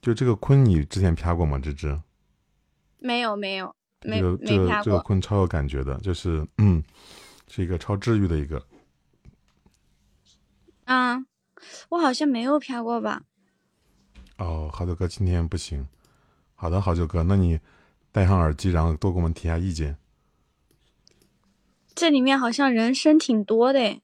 就这个坤，你之前啪过吗？芝芝，没有没有没这个这没啪个这个过。坤超有感觉的，就是嗯，是一个超治愈的一个。嗯，我好像没有啪过吧？哦，好久哥今天不行。好的，好久哥，那你戴上耳机，然后多给我们提下意见。这里面好像人声挺多的，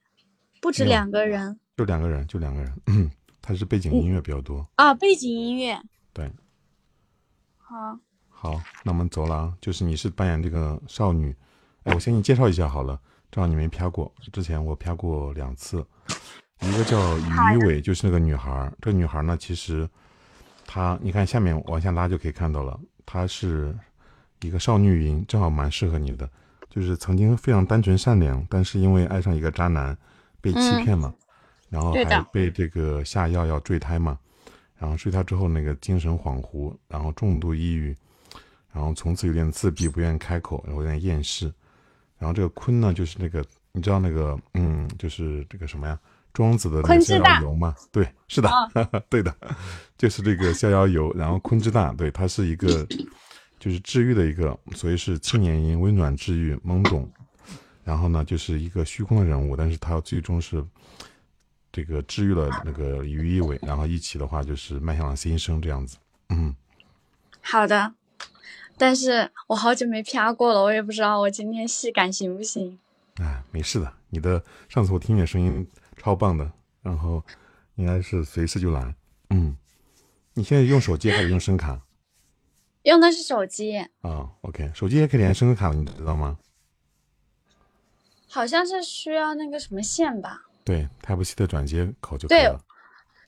不止两个人就两个人，就两个人。嗯，他是背景音乐比较多。啊。背景音乐对，好，好，那我们走了啊。就是你是扮演这个少女，哎，我先给你介绍一下好了，正好你没啪过，之前我啪过两次，一个叫于一伟，就是那个女孩儿。这个女孩儿呢，其实她，你看下面往下拉就可以看到了，她是一个少女音，正好蛮适合你的。就是曾经非常单纯善良，但是因为爱上一个渣男，被欺嗯骗嘛，然后还被这个下药要坠胎嘛，然后睡他之后那个精神恍惚，然后重度抑郁，然后从此有点自闭，不愿意开口，然后有点厌世。然后这个坤呢，就是那个你知道那个嗯，就是这个什么呀？庄子的那个逍遥游嘛？对，是的，啊 对的，就是这个逍遥游。然后坤之大，对，他是一个就是治愈的一个，所以是青年音，温暖治愈，懵懂。然后呢，就是一个虚空的人物，但是他最终是这个治愈了那个于一伟，然后一起的话就是迈向了新生这样子。嗯，好的。但是我好久没啪过了，我也不知道我今天戏感行不行。哎，没事的，你的上次我听你的声音超棒的，然后应该是随时就来。嗯，你现在用手机还是用声卡用的是手机，啊？OK，手机也可以连声卡的，你知道吗？好像是需要那个什么线吧？对，Type C 的转接口就可以了。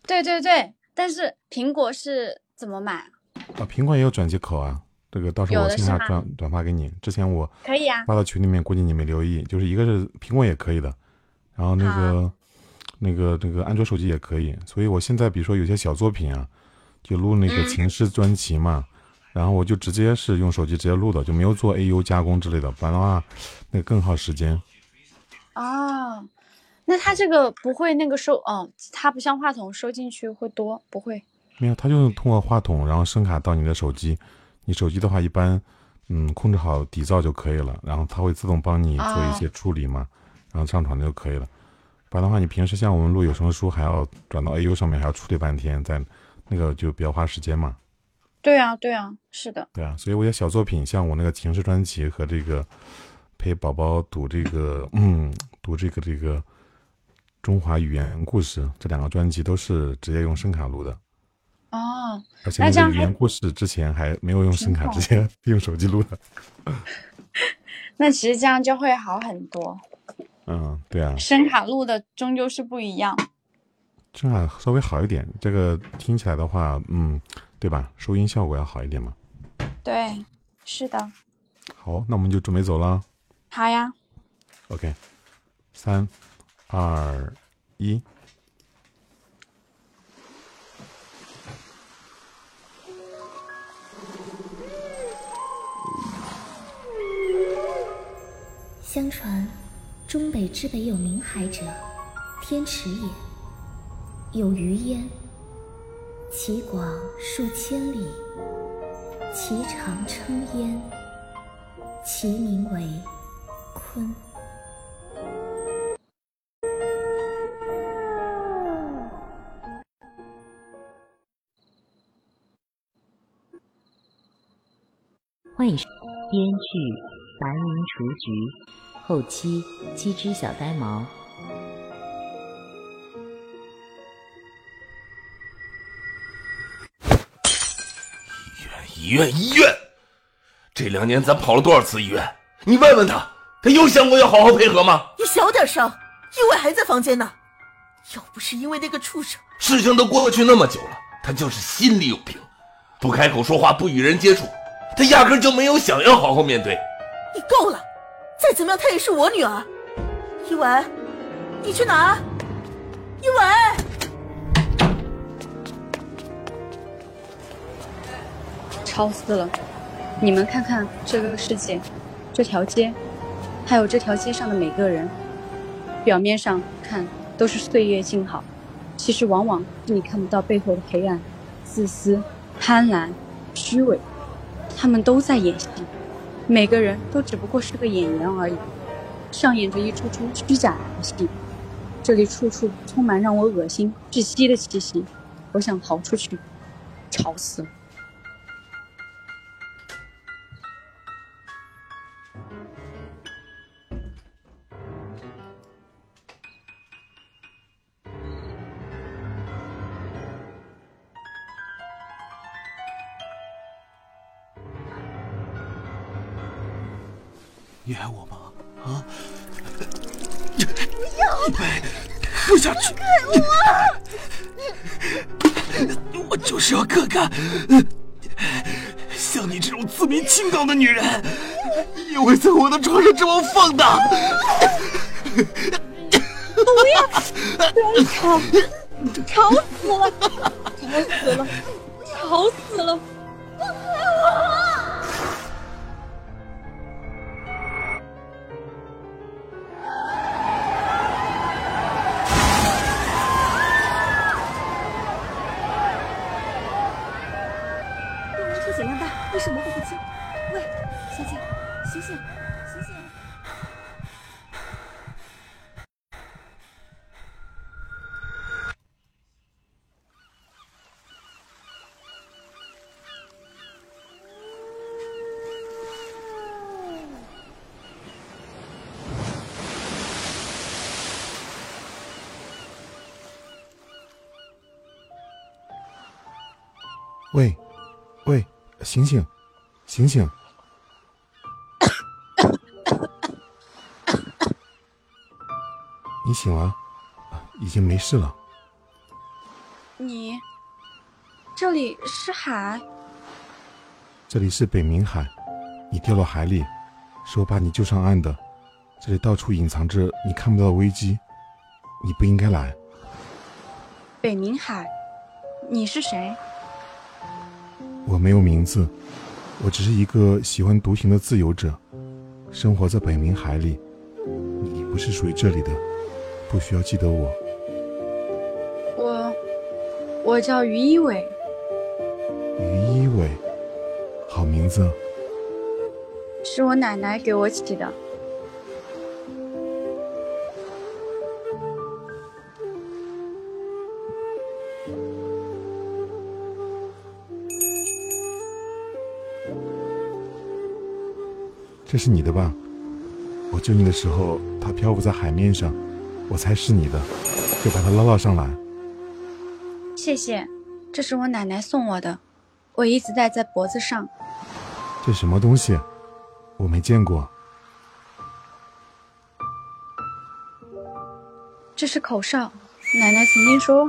对对对，但是苹果是怎么买？啊，苹果也有转接口啊，这个到时候我线下转转发给你。之前我可以啊。发到群里面，估计你没留意，就是一个是苹果也可以的，然后那个那个那个安卓手机也可以。所以我现在比如说有些小作品啊，就录那个嗯情诗专辑嘛，然后我就直接是用手机直接录的，就没有做 AU 加工之类的，不然的话那个更耗时间。哦，那它这个不会那个收哦，它不像话筒收进去会多，不会。没有，它就是通过话筒，然后声卡到你的手机。你手机的话，一般嗯控制好底噪就可以了，然后它会自动帮你做一些处理嘛，然后上传就可以了。不然的话，你平时像我们录有声书，还要转到 AU 上面，还要处理半天，在那个就比较花时间嘛。对啊，对啊，是的。对啊，所以我有小作品，像我那个情诗专辑和这个陪宝宝读这个嗯读这个这个中华语言故事这两个专辑都是直接用声卡录的。哦，而且那个语言故事之前还没有用声卡，直接用手机录的。那其实这样就会好很多。嗯，对啊，声卡录的终究是不一样。声卡稍微好一点，这个听起来的话，嗯，对吧？收音效果要好一点嘛。对，是的。好，那我们就准备走了。好呀，OK，三、二、一。相传，中北之北有冥海者，天池也。有鱼焉，其广数千里，其长称焉，其名为鲲。编剧白云雏菊，后期鸡只小呆毛。医院，医院！医院这两年咱跑了多少次医院？你问问他，他有想过要好好配合吗？你小点声，意外还在房间呢。要不是因为那个畜生，事情都过去那么久了，他就是心里有病，不开口说话，不与人接触，他压根就没有想要好好面对。你够了！再怎么样，她也是我女儿。一文，你去哪儿？一文，超死了！你们看看这个世界，这条街，还有这条街上的每个人，表面上看都是岁月静好，其实往往是你看不到背后的黑暗、自私、贪婪、虚伪，他们都在演戏，每个人都只不过是个演员而已，上演着一出出虚假的戏。这里处处充满让我恶心、窒息的气息，我想逃出去，吵死了。你爱我吗？啊！不要！不下去！我！我就是要看看，像你这种自命清高的女人，也会在我的床上这么放荡。不要！不要吵！吵死了！吵死了！吵死了！放开我为什么会不清？喂，小姐，醒醒，醒醒！喂。醒醒，醒醒！你醒了，已经没事了。你，这里是海？这里是北冥海，你掉到海里，是我把你救上岸的。这里到处隐藏着你看不到的危机，你不应该来。北冥海，你是谁？我没有名字，我只是一个喜欢独行的自由者，生活在北冥海里。你不是属于这里的，不需要记得我。我，我叫于一伟。于一伟，好名字。是我奶奶给我起的。这是你的吧？我救你的时候，它漂浮在海面上，我猜是你的，就把它捞了上来。谢谢，这是我奶奶送我的，我一直戴在脖子上。这什么东西？我没见过。这是口哨，奶奶曾经说，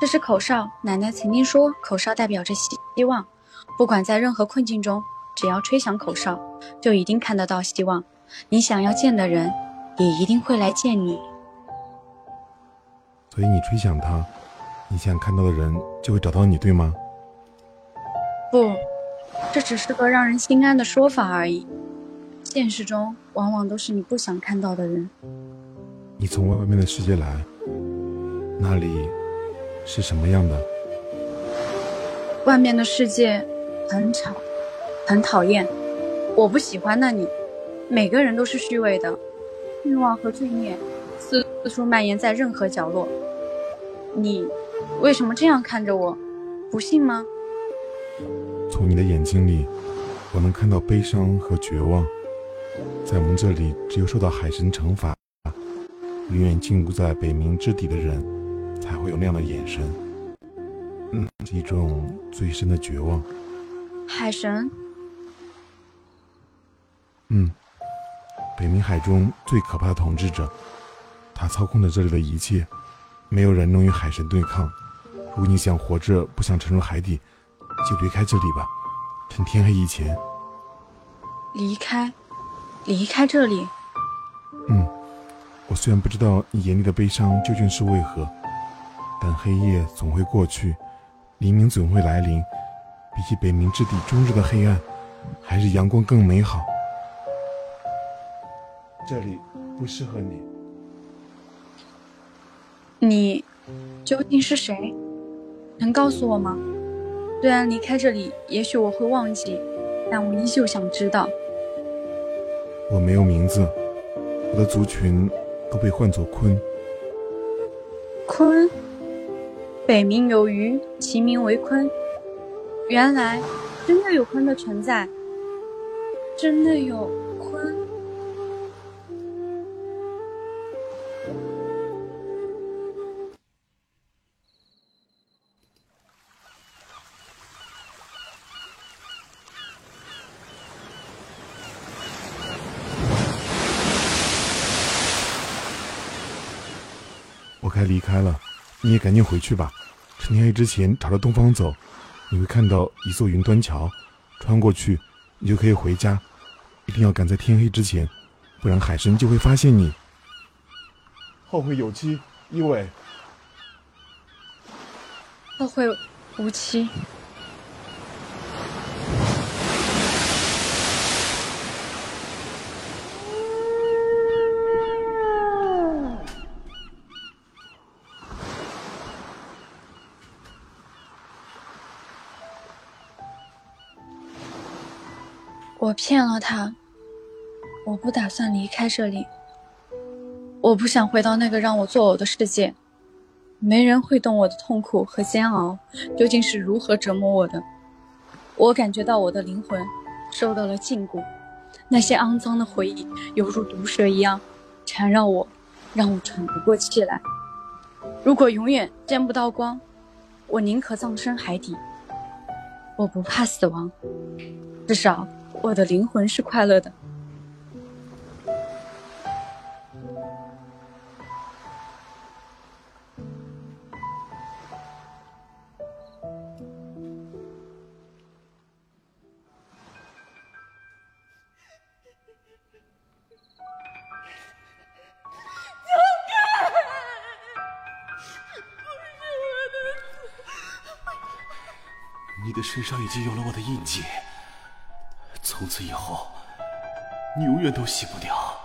这是口哨，奶奶曾经说，口哨代表着希望，不管在任何困境中。只要吹响口哨，就一定看得到希望。你想要见的人，也一定会来见你。所以你吹响它，你想看到的人就会找到你，对吗？不，这只是个让人心安的说法而已。现实中，往往都是你不想看到的人。你从外面的世界来，那里是什么样的？外面的世界很吵。很讨厌，我不喜欢那里。每个人都是虚伪的，欲望和罪孽四处蔓延在任何角落。你为什么这样看着我？不信吗？从你的眼睛里，我能看到悲伤和绝望。在我们这里，只有受到海神惩罚，永远禁锢在北冥之底的人，才会有那样的眼神。嗯，一种最深的绝望。海神。嗯，北冥海中最可怕的统治者，他操控着这里的一切，没有人能与海神对抗。如果你想活着，不想沉入海底，就离开这里吧，趁天黑以前。离开，离开这里。嗯，我虽然不知道你眼里的悲伤究竟是为何，但黑夜总会过去，黎明总会来临。比起北冥之地终日的黑暗，还是阳光更美好。这里不适合你。你究竟是谁？能告诉我吗？虽然离开这里，也许我会忘记，但我依旧想知道。我没有名字，我的族群都被唤作鲲。鲲，北冥有鱼，其名为鲲。原来真的有鲲的存在，真的有赶紧回去吧。趁天黑之前朝着东方走，你会看到一座云端桥，穿过去，你就可以回家。一定要赶在天黑之前，不然海神就会发现你。后会有期，一伟。后会无期。骗了他，我不打算离开这里。我不想回到那个让我作呕的世界，没人会懂我的痛苦和煎熬究竟是如何折磨我的。我感觉到我的灵魂受到了禁锢，那些肮脏的回忆犹如毒蛇一样缠绕我，让我喘不过气来。如果永远见不到光，我宁可葬身海底。我不怕死亡，至少。我的灵魂是快乐的。你的身上已经有了我的印记。从此以后，你永远都洗不掉，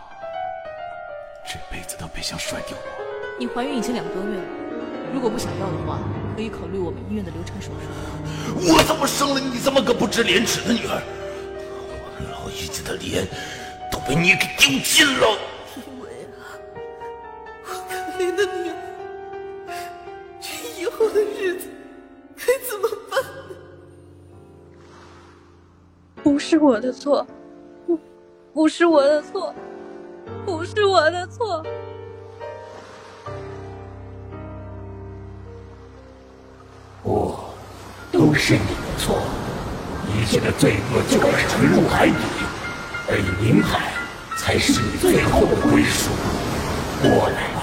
这辈子都别想甩掉我。你怀孕已经两个多月了，如果不想要的话，可以考虑我们医院的流产手术。我怎么生了你这么个不知廉耻的女儿？我老爷子的脸都被你给丢尽了。我的错，不，不是我的错，不是我的错。不，都是你的错。一切的罪恶就该沉入海底，而冥海才是你最后的归属。过来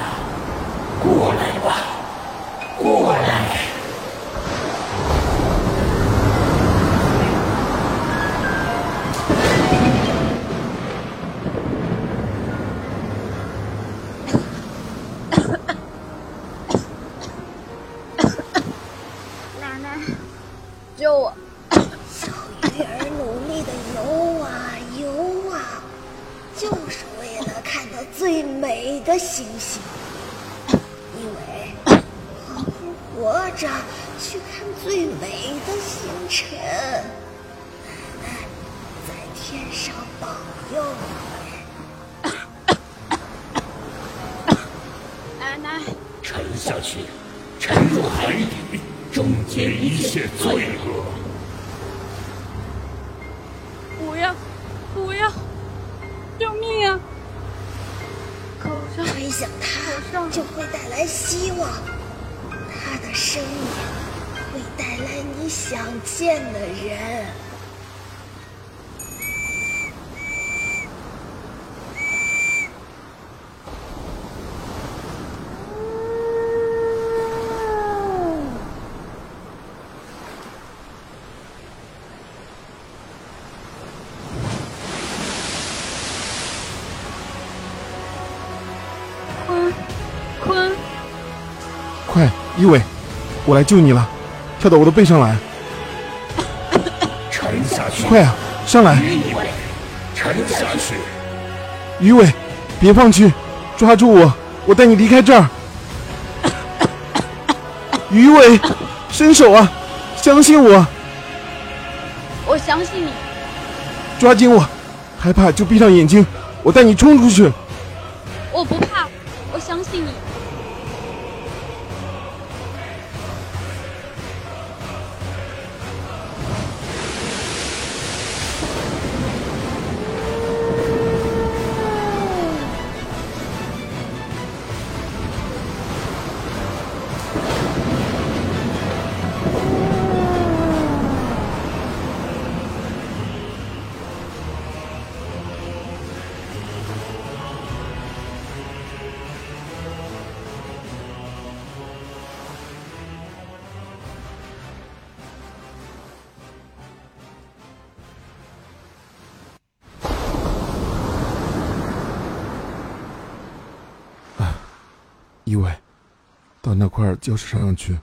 一伟，我来救你了，跳到我的背上来。沉下去！快啊，上来！一伟，沉下去！鱼尾，别放弃，抓住我，我带你离开这儿。鱼尾，伸手啊，相信我，我相信你。抓紧我！害怕就闭上眼睛，我带你冲出去。到那块礁石上上去。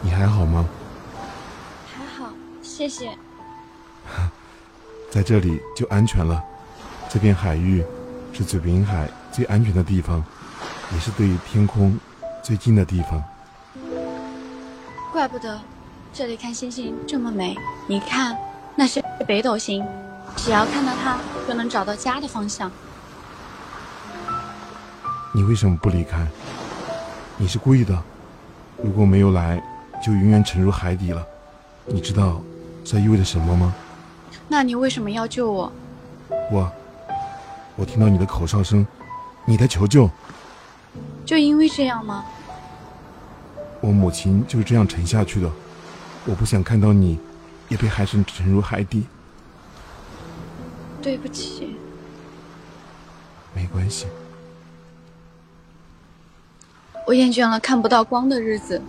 你还好吗？还好，谢谢。在这里就安全了。这片海域是嘴滨海最安全的地方，也是对天空最近的地方。怪不得这里看星星这么美。你看，那是北斗星，只要看到它，就能找到家的方向。你为什么不离开？你是故意的。如果没有来，就永远沉入海底了。你知道这意味着什么吗？那你为什么要救我？我，我听到你的口哨声，你在求救。就因为这样吗？我母亲就是这样沉下去的。我不想看到你，也被海神沉入海底。对不起。没关系。我厌倦了看不到光的日子，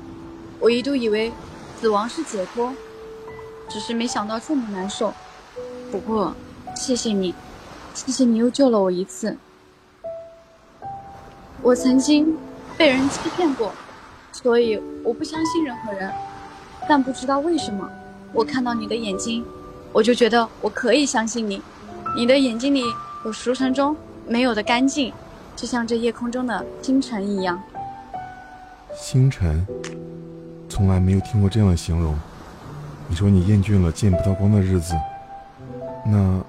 我一度以为死亡是解脱，只是没想到这么难受。不过，谢谢你，谢谢你又救了我一次。我曾经被人欺骗过，所以我不相信任何人。但不知道为什么，我看到你的眼睛，我就觉得我可以相信你。你的眼睛里有熟尘中没有的干净，就像这夜空中的星辰一样。星辰，从来没有听过这样的形容。你说你厌倦了见不到光的日子，那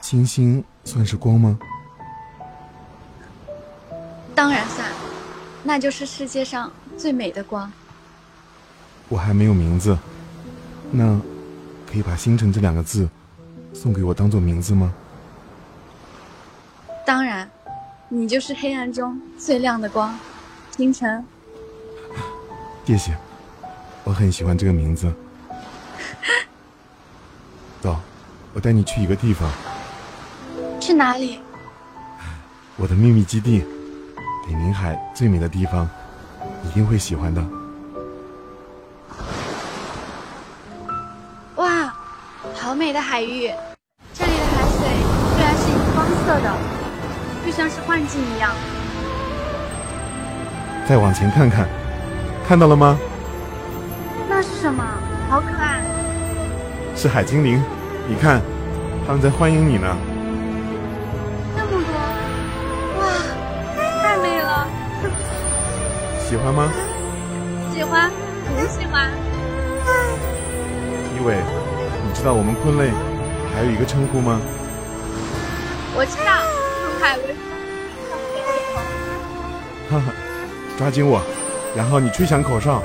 星星算是光吗？当然算，那就是世界上最美的光。我还没有名字，那可以把“星辰”这两个字送给我当做名字吗？当然，你就是黑暗中最亮的光。星辰，谢谢，我很喜欢这个名字。走，我带你去一个地方。去哪里？我的秘密基地，北冥海最美的地方，一定会喜欢的。哇，好美的海域！这里的海水虽然是荧光色的，就像是幻境一样。再往前看看，看到了吗？那是什么？好可爱！是海精灵，你看，他们在欢迎你呢。那么多，哇，太美了！喜欢吗？喜欢，很喜欢。一伟，你知道我们昆类还有一个称呼吗？我知道，抓紧我，然后你吹响口哨。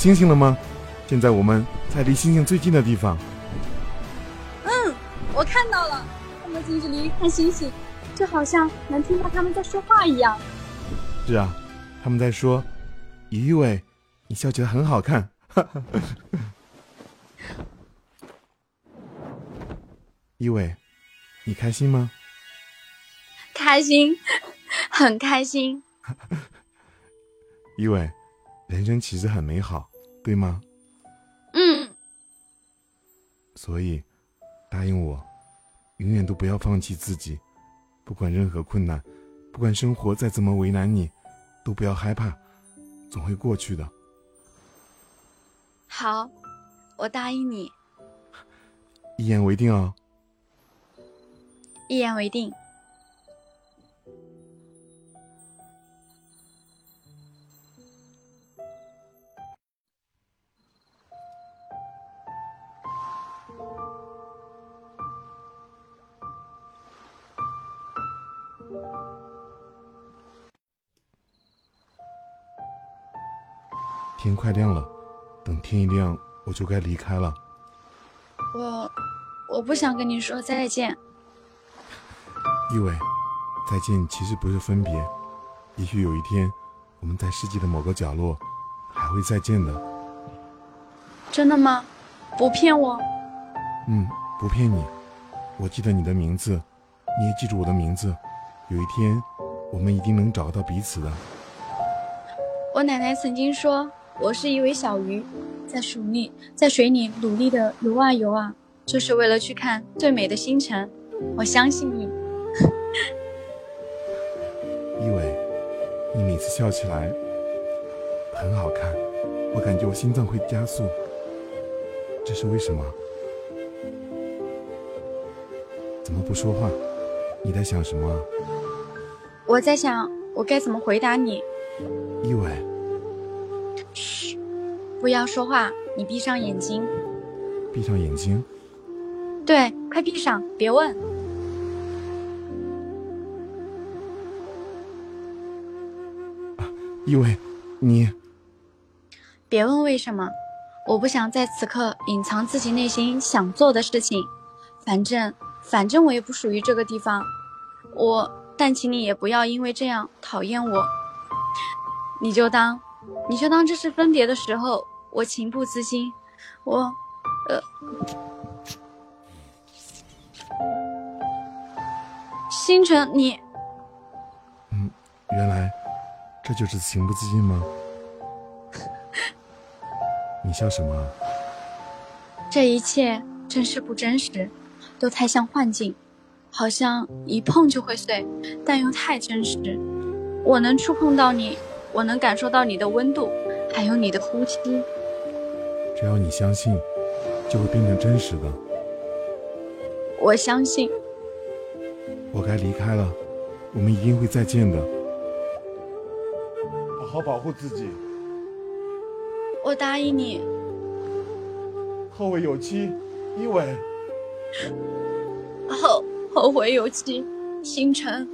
星星了吗？现在我们在离星星最近的地方。嗯，我看到了，这么近距离看星星，就好像能听到他们在说话一样。是啊，他们在说：“于伟，你笑起来很好看。”哈哈。一伟，你开心吗？开心，很开心。一伟，人生其实很美好，对吗？嗯，所以，答应我，永远都不要放弃自己，不管任何困难，不管生活再怎么为难你，都不要害怕，总会过去的。好，我答应你，一言为定哦。一言为定。天快亮了，等天一亮，我就该离开了。我，我不想跟你说再见。一伟，再见其实不是分别，也许有一天，我们在世界的某个角落，还会再见的。真的吗？不骗我。嗯，不骗你。我记得你的名字，你也记住我的名字。有一天，我们一定能找到彼此的。我奶奶曾经说。我是一尾小鱼，在水里，在水里努力的游啊游啊，就是为了去看最美的星辰。我相信你，一伟，你每次笑起来很好看，我感觉我心脏会加速，这是为什么？怎么不说话？你在想什么？我在想，我该怎么回答你？一伟。嘘，不要说话。你闭上眼睛。闭上眼睛。对，快闭上，别问。啊，一伟，你。别问为什么，我不想在此刻隐藏自己内心想做的事情。反正，反正我也不属于这个地方。我，但请你也不要因为这样讨厌我。你就当。你就当这是分别的时候，我情不自禁，我，呃，星辰，你，嗯，原来这就是情不自禁吗？你笑什么？这一切真是不真实，都太像幻境，好像一碰就会碎，但又太真实。我能触碰到你。我能感受到你的温度，还有你的呼吸。只要你相信，就会变成真实的。我相信。我该离开了，我们一定会再见的。好好保护自己。我答应你。后会有期，一伟。后后会有期，星辰。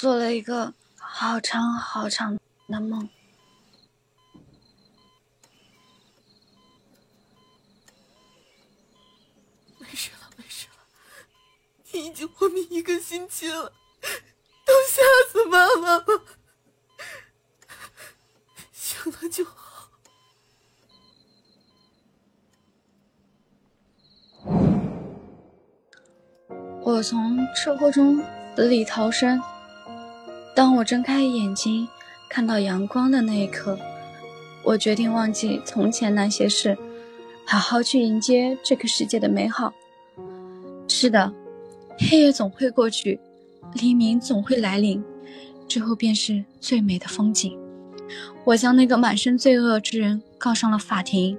做了一个好长好长的梦。没事了，没事了，你已经昏迷一个星期了，都吓死妈妈了，醒了就好。我从车祸中。死里逃生。当我睁开眼睛，看到阳光的那一刻，我决定忘记从前那些事，好好去迎接这个世界的美好。是的，黑夜总会过去，黎明总会来临，之后便是最美的风景。我将那个满身罪恶之人告上了法庭，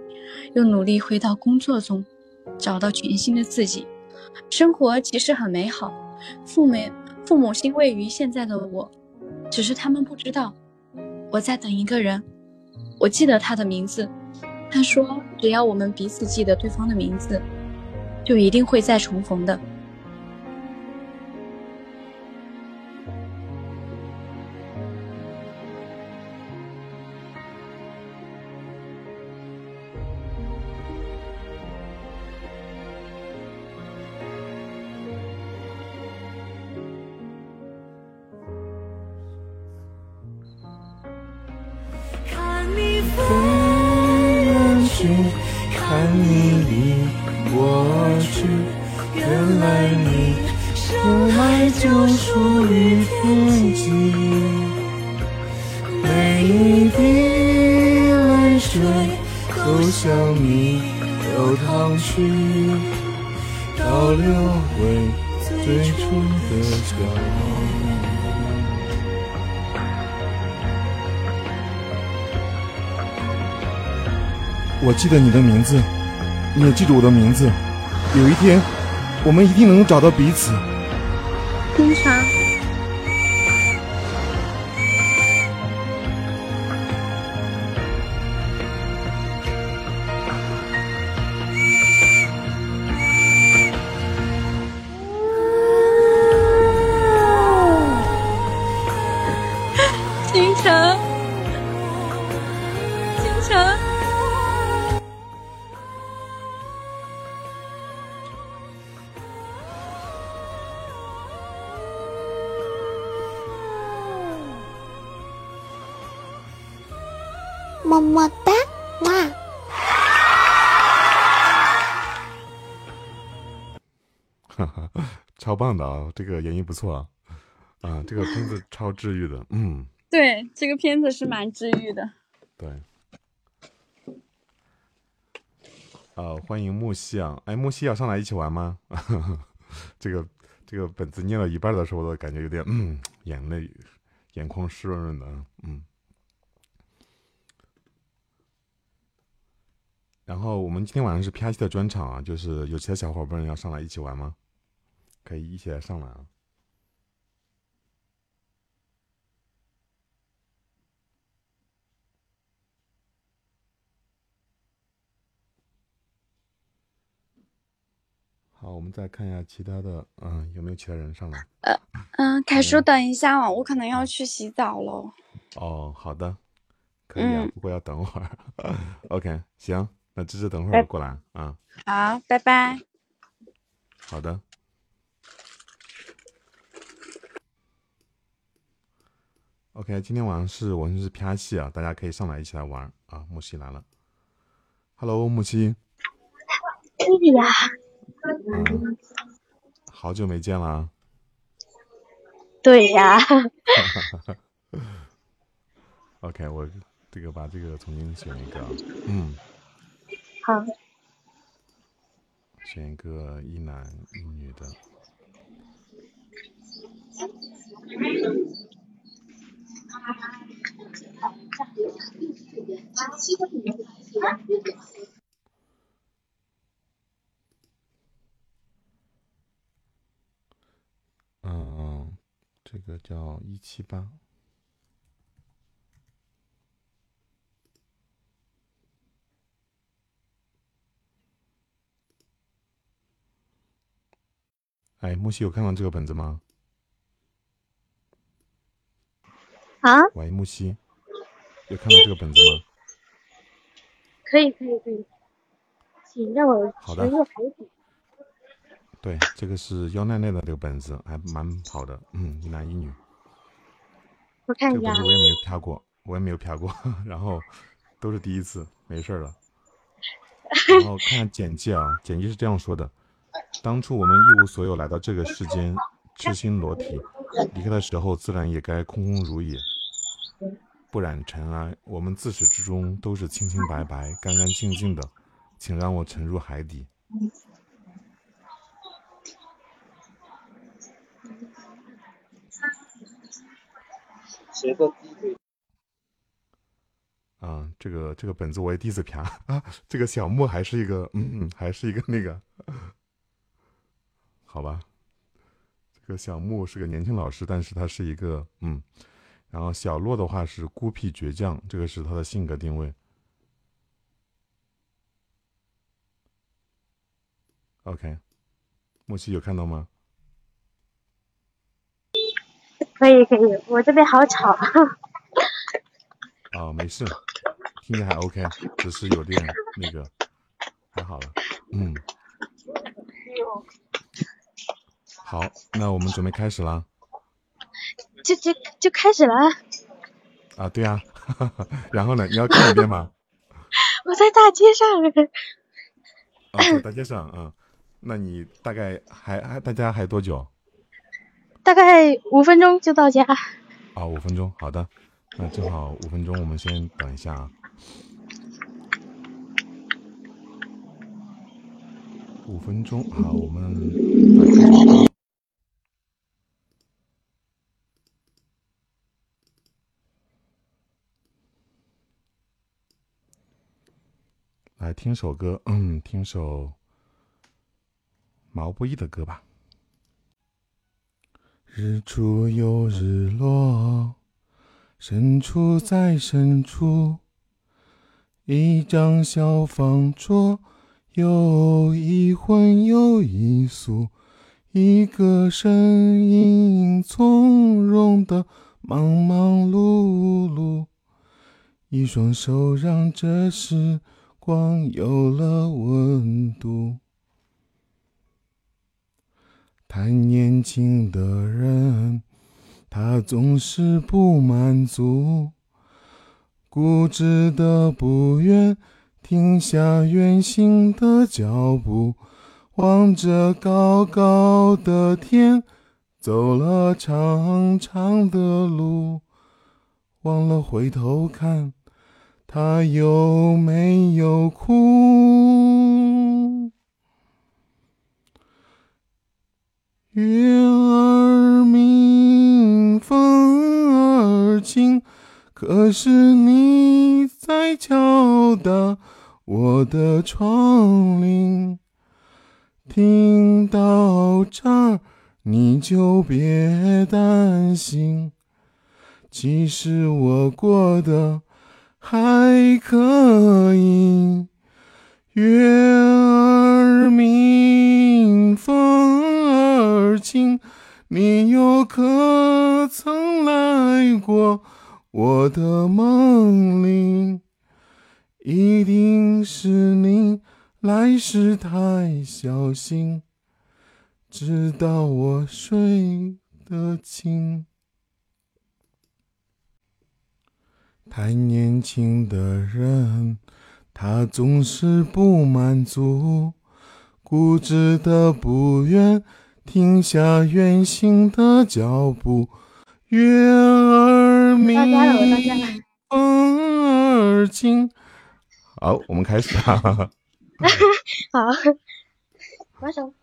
又努力回到工作中，找到全新的自己。生活其实很美好，父母。父母欣慰于现在的我，只是他们不知道，我在等一个人。我记得他的名字，他说只要我们彼此记得对方的名字，就一定会再重逢的。记得你的名字，你也记住我的名字。有一天，我们一定能找到彼此。冰茶。棒的啊！这个演绎不错啊，啊，这个片子超治愈的，嗯，对，这个片子是蛮治愈的。对。啊，欢迎木西啊！哎，木西要上来一起玩吗？这个这个本子念到一半的时候，我都感觉有点嗯，眼泪眼眶湿润润的，嗯。然后我们今天晚上是 P R C 的专场啊，就是有其他小伙伴要上来一起玩吗？可以一起来上来啊！好，我们再看一下其他的，嗯，有没有其他人上来？呃，嗯，凯叔，等一下哦，我可能要去洗澡喽。哦，好的，可以啊，不过要等会儿。OK，行，那芝芝等会儿过来啊。好，拜拜。好的。OK，今天晚上是我们是 P R 戏啊，大家可以上来一起来玩啊。木西来了，Hello，木西。对呀。嗯，好久没见了。对呀。OK，我这个把这个重新选一个，嗯，好，选一个一男一女的。嗯嗯，这个叫一七八。哎，木西有看到这个本子吗？啊？喂，木西，有看到这个本子吗？可以，可以，可以，请让我好的。对，这个是幺奈奈的这个本子，还蛮好的，嗯，一男一女。我看一下这个我也没有啪过，我也没有啪过，然后都是第一次，没事儿了。然后看看简介啊，简介是这样说的：当初我们一无所有来到这个世间，赤心裸体，离开的时候自然也该空空如也，不染尘埃。我们自始至终都是清清白白、干干净净的，请让我沉入海底。啊，这个这个本子我也第一次啪 啊，这个小木还是一个嗯，嗯，还是一个那个，好吧，这个小木是个年轻老师，但是他是一个嗯，然后小洛的话是孤僻倔强，这个是他的性格定位。OK，木西有看到吗？可以，可以，我这边好吵。啊、没事，听着还 OK，只是有点那个，还好了，嗯。好，那我们准备开始啦。就就就开始了。啊，对呀、然后呢，你要看一遍吗？我在大街上。大街上啊，那你大概还还大家还多久？大概五分钟就到家。啊，五分钟，好的。那正好五分钟，我们先等一下啊。五分钟，好，我们听首歌，嗯，听首毛不易的歌吧。日出又日落，深处再深处，一张小方桌，有一荤有一素，一个身影从容的忙忙碌碌，一双手让这时光有了温度。太年轻的人，他总是不满足，固执的不愿停下远行的脚步，望着高高的天，走了长长的路，忘了回头看，他有没有哭？月儿明，风儿轻，可是你在敲打我的窗棂。听到这儿，你就别担心，其实我过得还可以。月儿明，风儿轻，你又可曾来过我的梦里？一定是你来时太小心，直到我睡得轻。太年轻的人。他总是不满足，固执的不愿停下远行的脚步。月儿明，风儿轻。好，我们开始啊！好，把手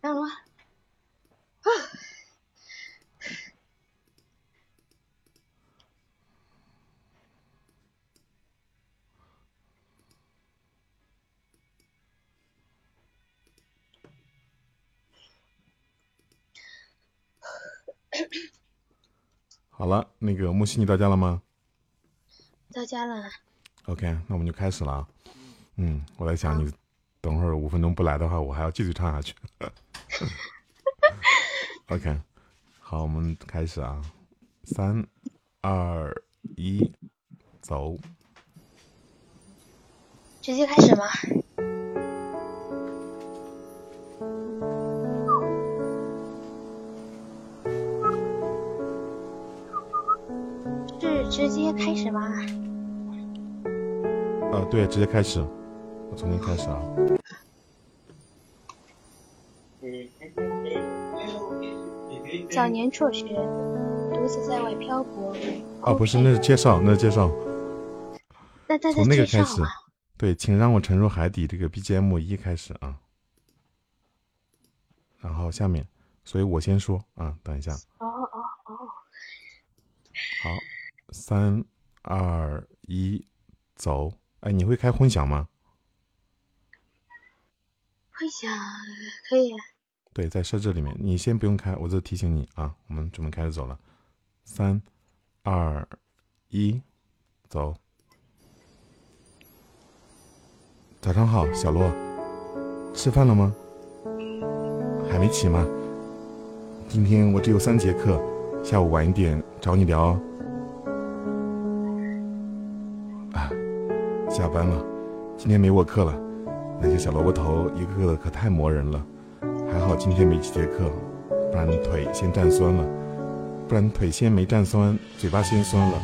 让我。好了，那个木西，你到家了吗？到家了。OK，那我们就开始了啊。嗯，我在想你等会儿五分钟不来的话，我还要继续唱下去。OK，好，我们开始啊，三、二、一，走。直接开始吗？直接开始吗？呃，对，直接开始，我重新开始啊。早年辍学，独自在外漂泊。啊，不是，那是介绍，那是介绍。那那从那个开始，对，请让我沉入海底。这个 BGM 一开始啊，然后下面，所以我先说啊，等一下。哦哦哦。好，三二一，走。哎，你会开混响吗？混响可以。对，在设置里面，你先不用开，我就提醒你啊。我们准备开始走了，三二一，走。早上好，小洛，吃饭了吗？还没起吗？今天我只有三节课，下午晚一点找你聊。下班了，今天没我课了，那些小萝卜头一个个可太磨人了。还好今天没几节课，不然腿先站酸了，不然腿先没站酸，嘴巴先酸了。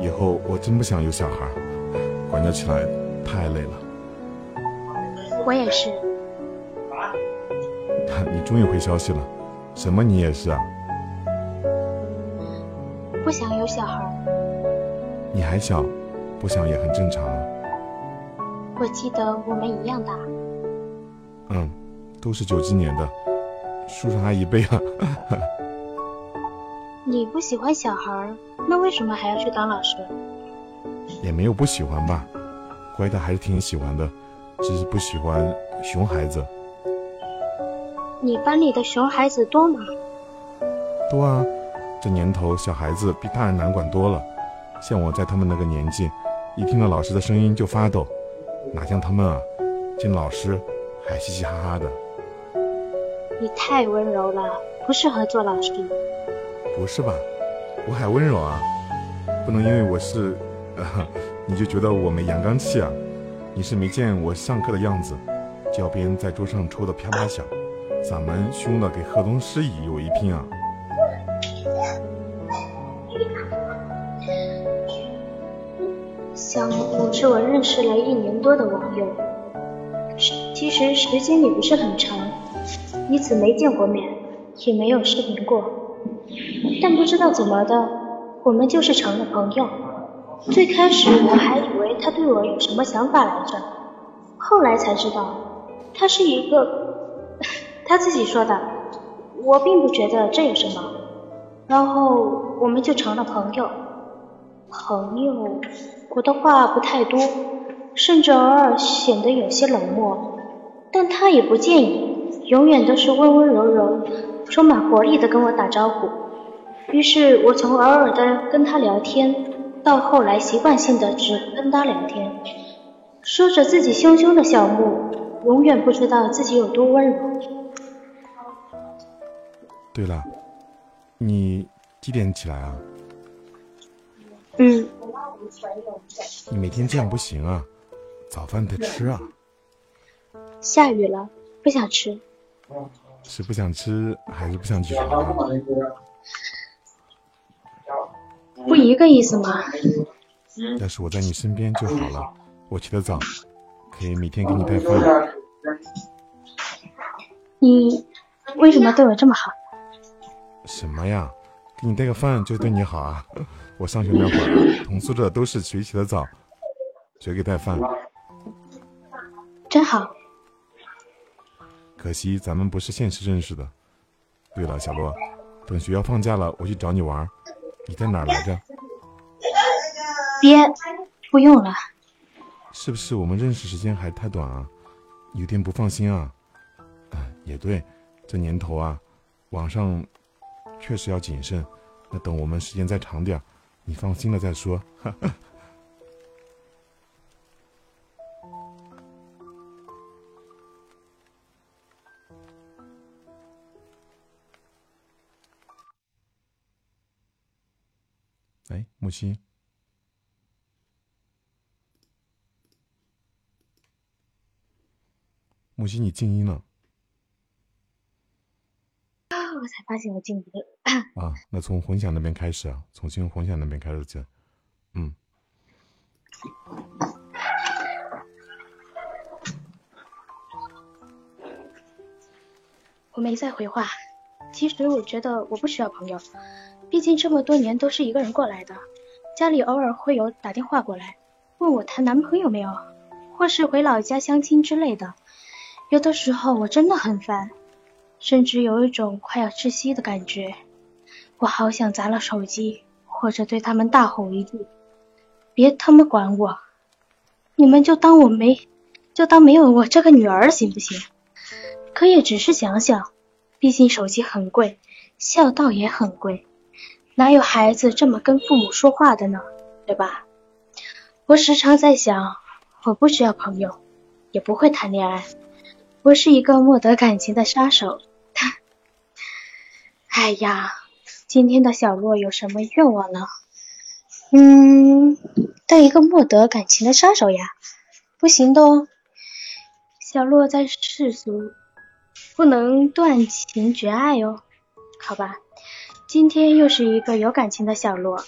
以后我真不想有小孩，管教起来太累了。我也是。你终于回消息了，什么你也是啊？不想有小孩，你还小，不想也很正常啊。我记得我们一样大。嗯，都是九七年的，叔叔阿姨辈了。你不喜欢小孩，那为什么还要去当老师？也没有不喜欢吧，乖的还是挺喜欢的，只是不喜欢熊孩子。你班里的熊孩子多吗？多啊，这年头小孩子比大人难管多了。像我在他们那个年纪，一听到老师的声音就发抖，哪像他们啊，见老师还嘻嘻哈哈的。你太温柔了，不适合做老师。不是吧？我还温柔啊，不能因为我是，呃，你就觉得我没阳刚气啊？你是没见我上课的样子，教鞭在桌上抽的啪啪响，嗓门凶的给河东狮蚁有一拼啊！小木是我认识了一年多的网友，其实时间也不是很长，彼此没见过面，也没有视频过，但不知道怎么的，我们就是成了朋友。最开始我还以为他对我有什么想法来着，后来才知道，他是一个，他自己说的，我并不觉得这有什么，然后我们就成了朋友。朋友，我的话不太多，甚至偶尔显得有些冷漠，但他也不介意，永远都是温温柔柔、充满活力的跟我打招呼。于是我从偶尔的跟他聊天，到后来习惯性的只跟他聊天。说着自己凶凶的小木，永远不知道自己有多温柔。对了，你几点起来啊？嗯，你每天这样不行啊，早饭得吃啊。下雨了，不想吃。是不想吃还是不想起床啊？不一个意思吗？但是我在你身边就好了，我起得早，可以每天给你带饭。你为什么对我这么好？什么呀？给你带个饭就对你好啊？我上学那会儿，同宿舍都是谁起得早，谁给带饭。真好。可惜咱们不是现实认识的。对了，小洛，等学校放假了，我去找你玩。你在哪儿来着？别，不用了。是不是我们认识时间还太短啊？有点不放心啊。啊，也对，这年头啊，网上确实要谨慎。那等我们时间再长点你放心了再说。哎，木西，木西，你静音了。啊！我才发现我静音了。啊，那从混响那边开始啊，从新混响那边开始讲。嗯。我没再回话。其实我觉得我不需要朋友，毕竟这么多年都是一个人过来的。家里偶尔会有打电话过来，问我谈男朋友没有，或是回老家相亲之类的。有的时候我真的很烦，甚至有一种快要窒息的感觉。我好想砸了手机，或者对他们大吼一句：“别他妈管我！你们就当我没，就当没有我这个女儿，行不行？”可也只是想想，毕竟手机很贵，孝道也很贵，哪有孩子这么跟父母说话的呢？对吧？我时常在想，我不需要朋友，也不会谈恋爱，我是一个莫得感情的杀手。他 哎呀，今天的小洛有什么愿望呢？嗯，当一个莫得感情的杀手呀，不行的哦。小洛在世俗。不能断情绝爱哦，好吧，今天又是一个有感情的小洛。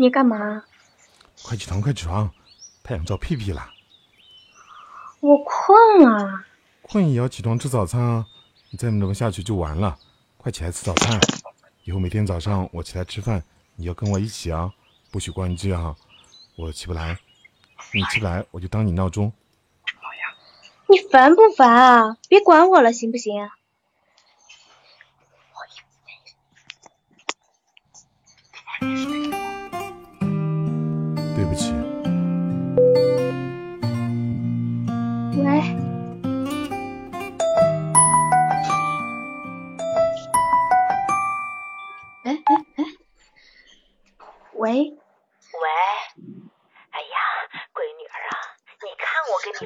你干嘛？快起床，快起床，太阳照屁屁了。我困啊。困也要起床吃早餐啊！你再这么下去就完了。快起来吃早餐。以后每天早上我起来吃饭，你要跟我一起啊，不许关机啊。我起不来，你起不来我就当你闹钟。你烦不烦啊？别管我了，行不行？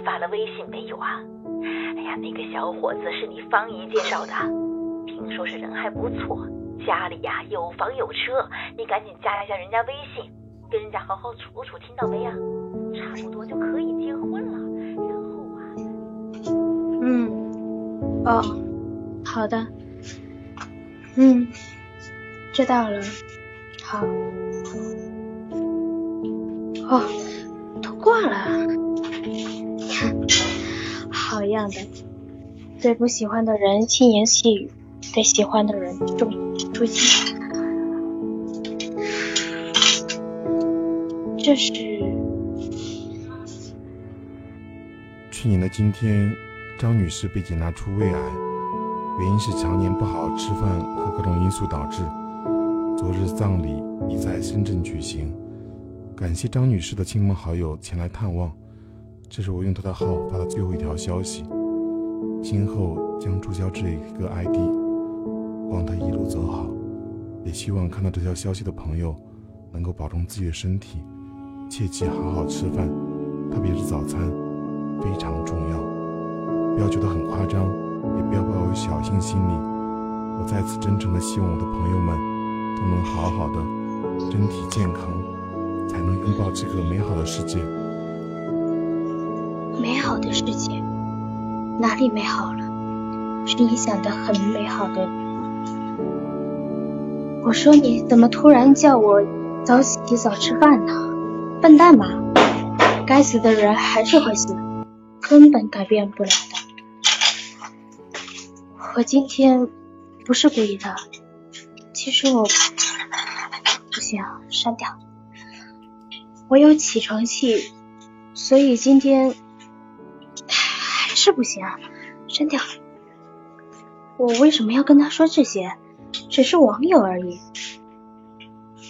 发了微信没有啊？哎呀，那个小伙子是你方姨介绍的，听说是人还不错，家里呀有房有车，你赶紧加一下人家微信，跟人家好好处处，听到没呀？差不多就可以结婚了，然后啊……嗯，哦，好的，嗯，知道了，好，哦，都挂了。好样的！对不喜欢的人轻言细语，对喜欢的人重出击。这是去年的今天，张女士被检查出胃癌，原因是常年不好好吃饭和各种因素导致。昨日葬礼已在深圳举行，感谢张女士的亲朋好友前来探望。这是我用他的号发的最后一条消息，今后将注销这一个 ID，望他一路走好，也希望看到这条消息的朋友能够保重自己的身体，切记好好吃饭，特别是早餐，非常重要。不要觉得很夸张，也不要抱有侥幸心理。我再次真诚的希望我的朋友们都能好好的，身体健康，才能拥抱这个美好的世界。美好的世界哪里美好了？是你想的很美好的。我说你怎么突然叫我早起早吃饭呢？笨蛋吧！该死的人还是会死，根本改变不了的。我今天不是故意的，其实我不行，删掉。我有起床气，所以今天。是不行，删掉。我为什么要跟他说这些？只是网友而已。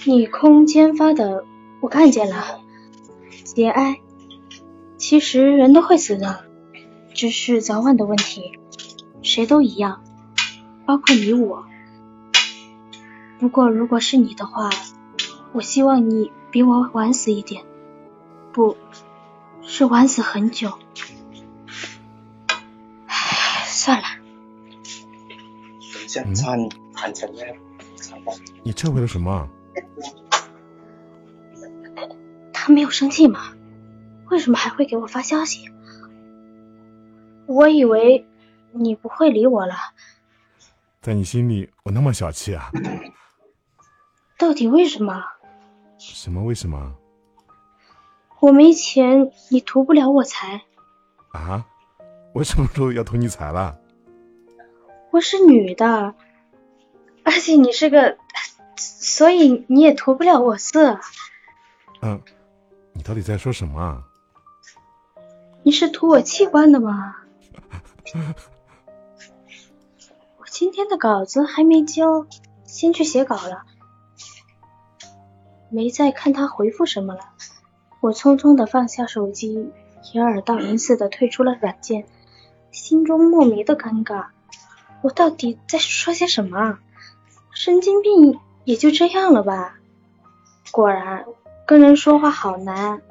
你空间发的，我看见了。节哀，其实人都会死的，只是早晚的问题，谁都一样，包括你我。不过如果是你的话，我希望你比我晚死一点，不是晚死很久。算了。你撤回了什么？他没有生气吗？为什么还会给我发消息？我以为你不会理我了。在你心里，我那么小气啊？到底为什么？什么为什么？我没钱，你图不了我财。啊？我什么时候要图你财了？我是女的，而且你是个，所以你也图不了我色。嗯，你到底在说什么？你是图我器官的吗？我今天的稿子还没交，先去写稿了。没再看他回复什么了，我匆匆的放下手机，掩耳盗铃似的退出了软件。心中莫名的尴尬，我到底在说些什么？神经病也就这样了吧。果然，跟人说话好难。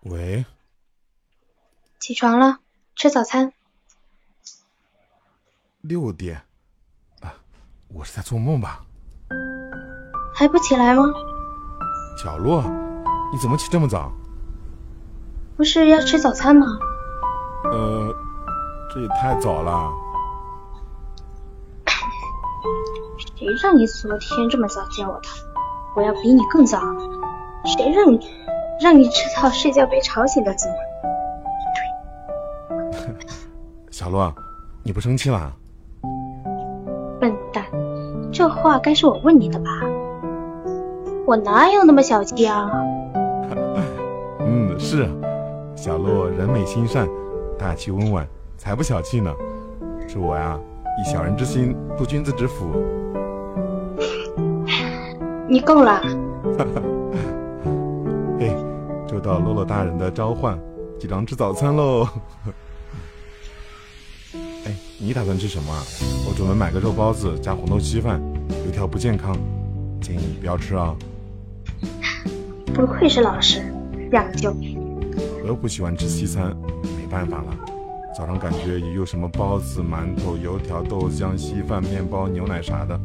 喂，起床了，吃早餐。六点。我是在做梦吧？还不起来吗？角落，你怎么起这么早？不是要吃早餐吗？呃，这也太早了。谁让你昨天这么早见我的？我要比你更早。谁让你让你知道睡觉被吵醒的滋味？小洛，你不生气啦？这话该是我问你的吧？我哪有那么小气啊？嗯，是，小洛人美心善，大气温婉，才不小气呢。是我呀，以小人之心度君子之腹。你够了。嘿，收到洛洛大人的召唤，起床吃早餐喽。哎，你打算吃什么啊？我准备买个肉包子加红豆稀饭，油条不健康，建议你不要吃啊。不愧是老师，讲究。我又不喜欢吃西餐，没办法了。早上感觉也有什么包子、馒头、油条、豆浆、稀饭、面包、牛奶啥的。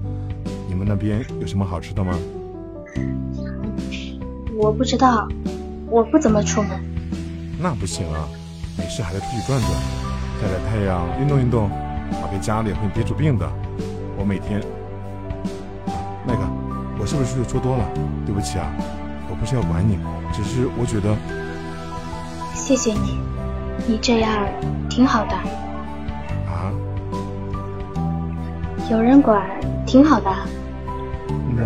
你们那边有什么好吃的吗？我不知道，我不怎么出门。那不行啊，没事还得出去转转，晒晒太阳，运动运动，别在家里会憋出病的。我每天……是不是说多了？对不起啊，我不是要管你，只是我觉得……谢谢你，你这样挺好的。啊？有人管挺好的。那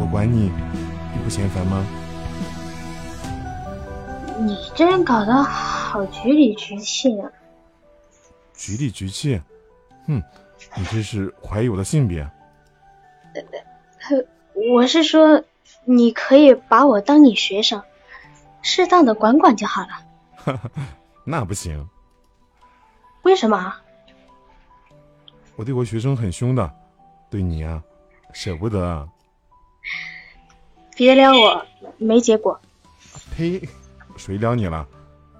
我管你，你不嫌烦吗？你这人搞得好局里局气啊。局里局气？哼，你这是怀疑我的性别？呃，我是说，你可以把我当你学生，适当的管管就好了。哈哈，那不行。为什么？我对我学生很凶的，对你啊。舍不得啊，别撩我，没结果。呸！谁撩你了？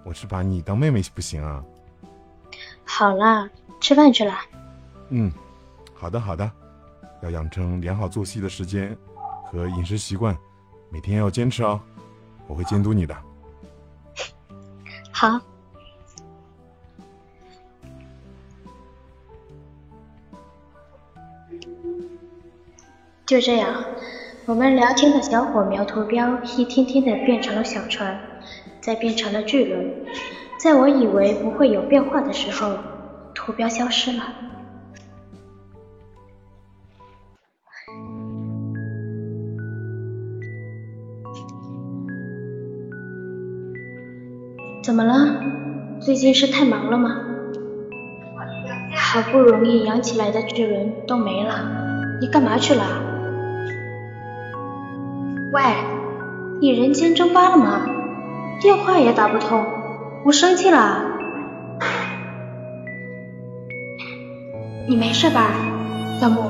我是把你当妹妹不行啊。好啦，吃饭去了。嗯，好的好的，要养成良好作息的时间和饮食习惯，每天要坚持哦。我会监督你的。好。就这样，我们聊天的小火苗图标一天天的变成了小船，再变成了巨轮。在我以为不会有变化的时候，图标消失了。怎么了？最近是太忙了吗？好不容易养起来的巨轮都没了，你干嘛去了？喂，你人间蒸发了吗？电话也打不通，我生气了。你没事吧，小木？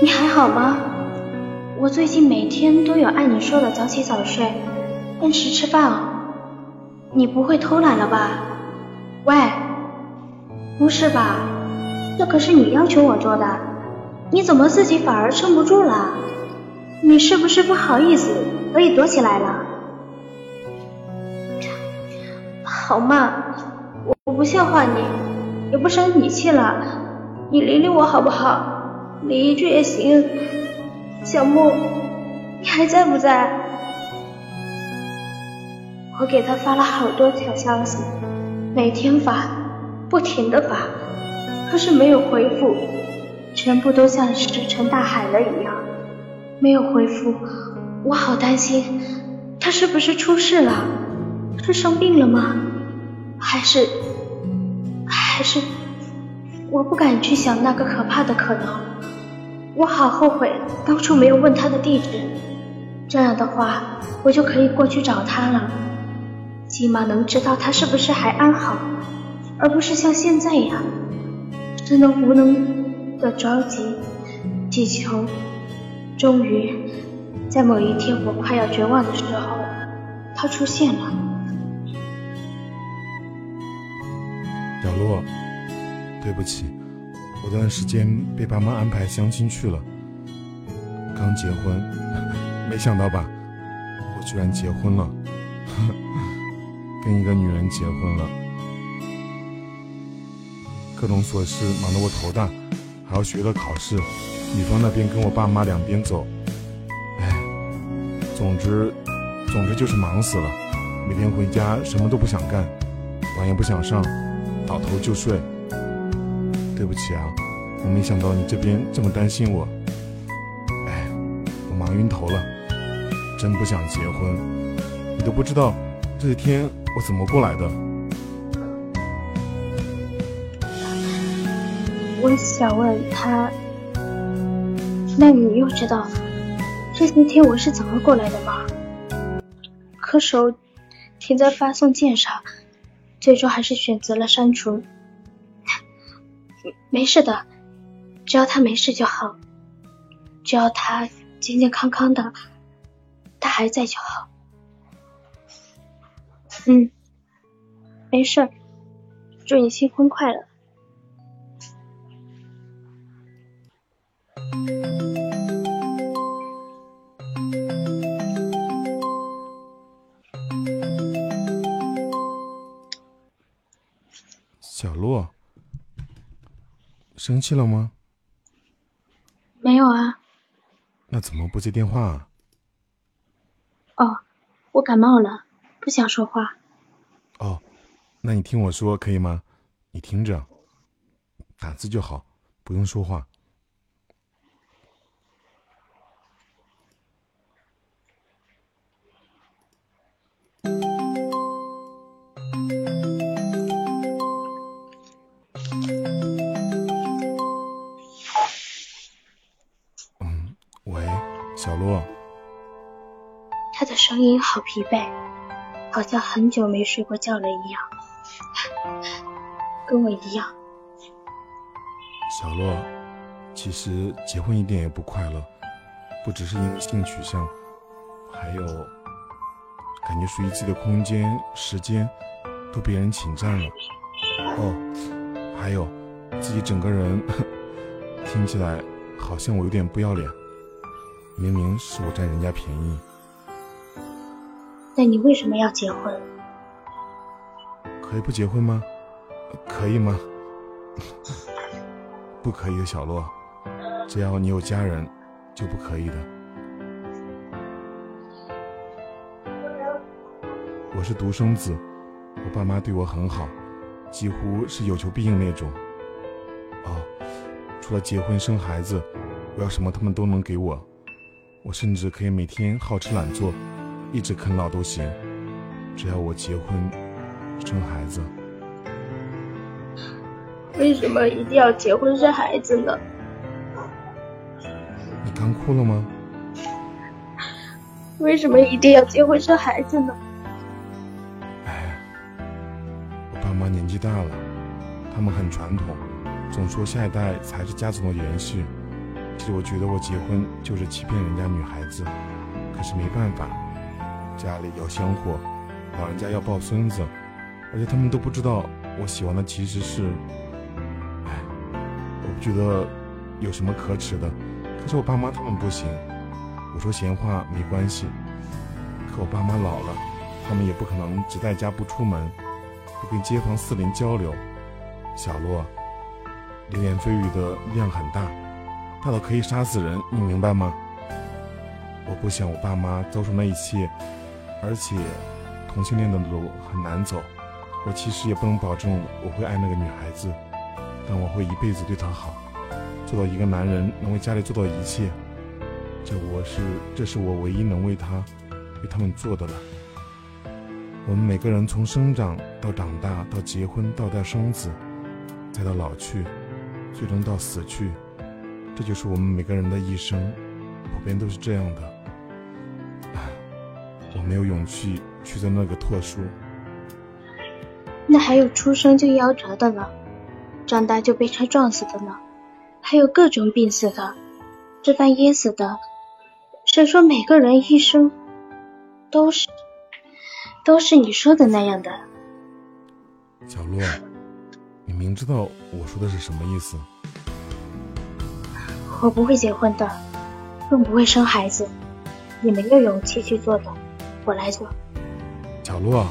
你还好吗？我最近每天都有按你说的早起早睡，按时吃饭哦。你不会偷懒了吧？喂，不是吧？这可是你要求我做的，你怎么自己反而撑不住了？你是不是不好意思，所以躲起来了？好嘛，我不笑话你，也不生你气了，你理理我好不好？理一句也行。小木，你还在不在？我给他发了好多条消息，每天发，不停的发，可是没有回复，全部都像石沉大海了一样。没有回复，我好担心，他是不是出事了？是生病了吗？还是还是我不敢去想那个可怕的可能。我好后悔当初没有问他的地址，这样的话我就可以过去找他了，起码能知道他是不是还安好，而不是像现在一样，只能无能的着急祈求。终于，在某一天我快要绝望的时候，他出现了。小洛，对不起，我段时间被爸妈安排相亲去了。刚结婚，没想到吧？我居然结婚了。跟一个女人结婚了，各种琐事忙得我头大，还要学着考试，女方那边跟我爸妈两边走，哎，总之，总之就是忙死了。每天回家什么都不想干，网也不想上，倒头就睡。对不起啊，我没想到你这边这么担心我。哎，我忙晕头了，真不想结婚。你都不知道这些天我怎么过来的。我想问他，那你又知道这些天我是怎么过来的吗？可手停在发送键上，最终还是选择了删除。没事的，只要他没事就好，只要他健健康康的，他还在就好。嗯，没事，祝你新婚快乐。小洛，生气了吗？没有啊。那怎么不接电话啊？哦，我感冒了，不想说话。哦，那你听我说可以吗？你听着，打字就好，不用说话。嗯，喂，小洛。他的声音好疲惫，好像很久没睡过觉了一样，跟我一样。小洛，其实结婚一点也不快乐，不只是因为性取向，还有感觉属于自己的空间、时间都被人侵占了。哦，还有自己整个人听起来好像我有点不要脸，明明是我占人家便宜。那你为什么要结婚？可以不结婚吗？可以吗？不可以的，小洛。只要你有家人，就不可以的。我是独生子，我爸妈对我很好，几乎是有求必应那种。哦，除了结婚生孩子，我要什么他们都能给我。我甚至可以每天好吃懒做。一直啃老都行，只要我结婚生孩子。为什么一定要结婚生孩子呢？你刚哭了吗？为什么一定要结婚生孩子呢？哎，我爸妈年纪大了，他们很传统，总说下一代才是家族的延续。其实我觉得我结婚就是欺骗人家女孩子，可是没办法。家里要香火，老人家要抱孙子，而且他们都不知道我喜欢的其实是……哎，我不觉得有什么可耻的。可是我爸妈他们不行，我说闲话没关系。可我爸妈老了，他们也不可能只在家不出门，不跟街坊四邻交流。小洛，流言蜚语的量很大，大到可以杀死人，你明白吗？我不想我爸妈遭受那一切。而且，同性恋的路很难走。我其实也不能保证我会爱那个女孩子，但我会一辈子对她好，做到一个男人能为家里做到一切。这我是，这是我唯一能为她、为他们做的了。我们每个人从生长到长大，到结婚，到带生子，再到老去，最终到死去，这就是我们每个人的一生，普遍都是这样的。我没有勇气去做那个特殊。那还有出生就夭折的呢，长大就被车撞死的呢，还有各种病死的，吃饭噎死的。谁说每个人一生都是都是你说的那样的？小洛，你明知道我说的是什么意思？我不会结婚的，更不会生孩子，也没有勇气去做的。我来做。小洛，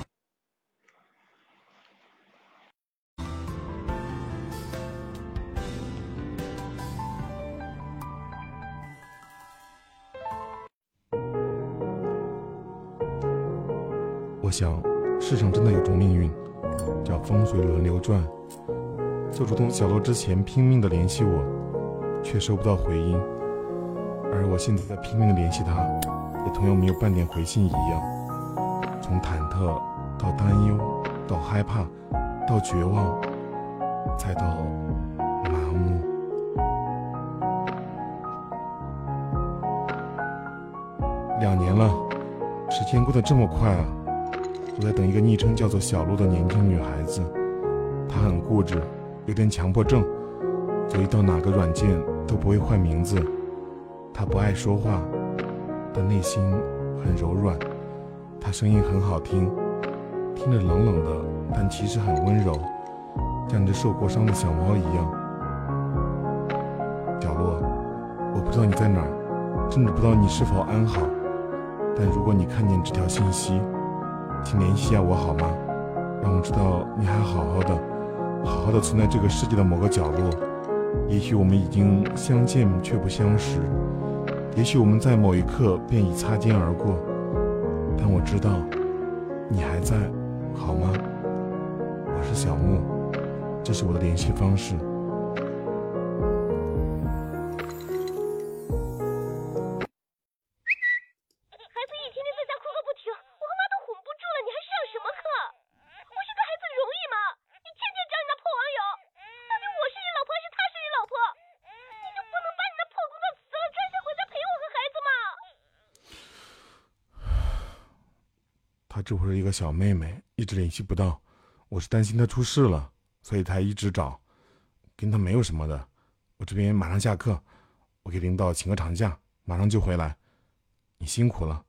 我想，世上真的有种命运，叫风水轮流转。就如同小洛之前拼命的联系我，却收不到回音，而我现在在拼命的联系他。同样没有半点回信一样。从忐忑到担忧，到害怕，到绝望，再到麻木。两年了，时间过得这么快啊！我在等一个昵称叫做小鹿的年轻女孩子，她很固执，有点强迫症，所以到哪个软件都不会换名字。她不爱说话，但内心很柔软。他声音很好听，听着冷冷的，但其实很温柔，像只受过伤的小猫一样。角落，我不知道你在哪儿，甚至不知道你是否安好。但如果你看见这条信息，请联系下我好吗？让我知道你还好好的，好好的存在这个世界的某个角落。也许我们已经相见却不相识，也许我们在某一刻便已擦肩而过。但我知道，你还在，好吗？我是小木，这是我的联系方式。他只会是一个小妹妹，一直联系不到。我是担心她出事了，所以才一直找。跟她没有什么的。我这边马上下课，我给领导请个长假，马上就回来。你辛苦了。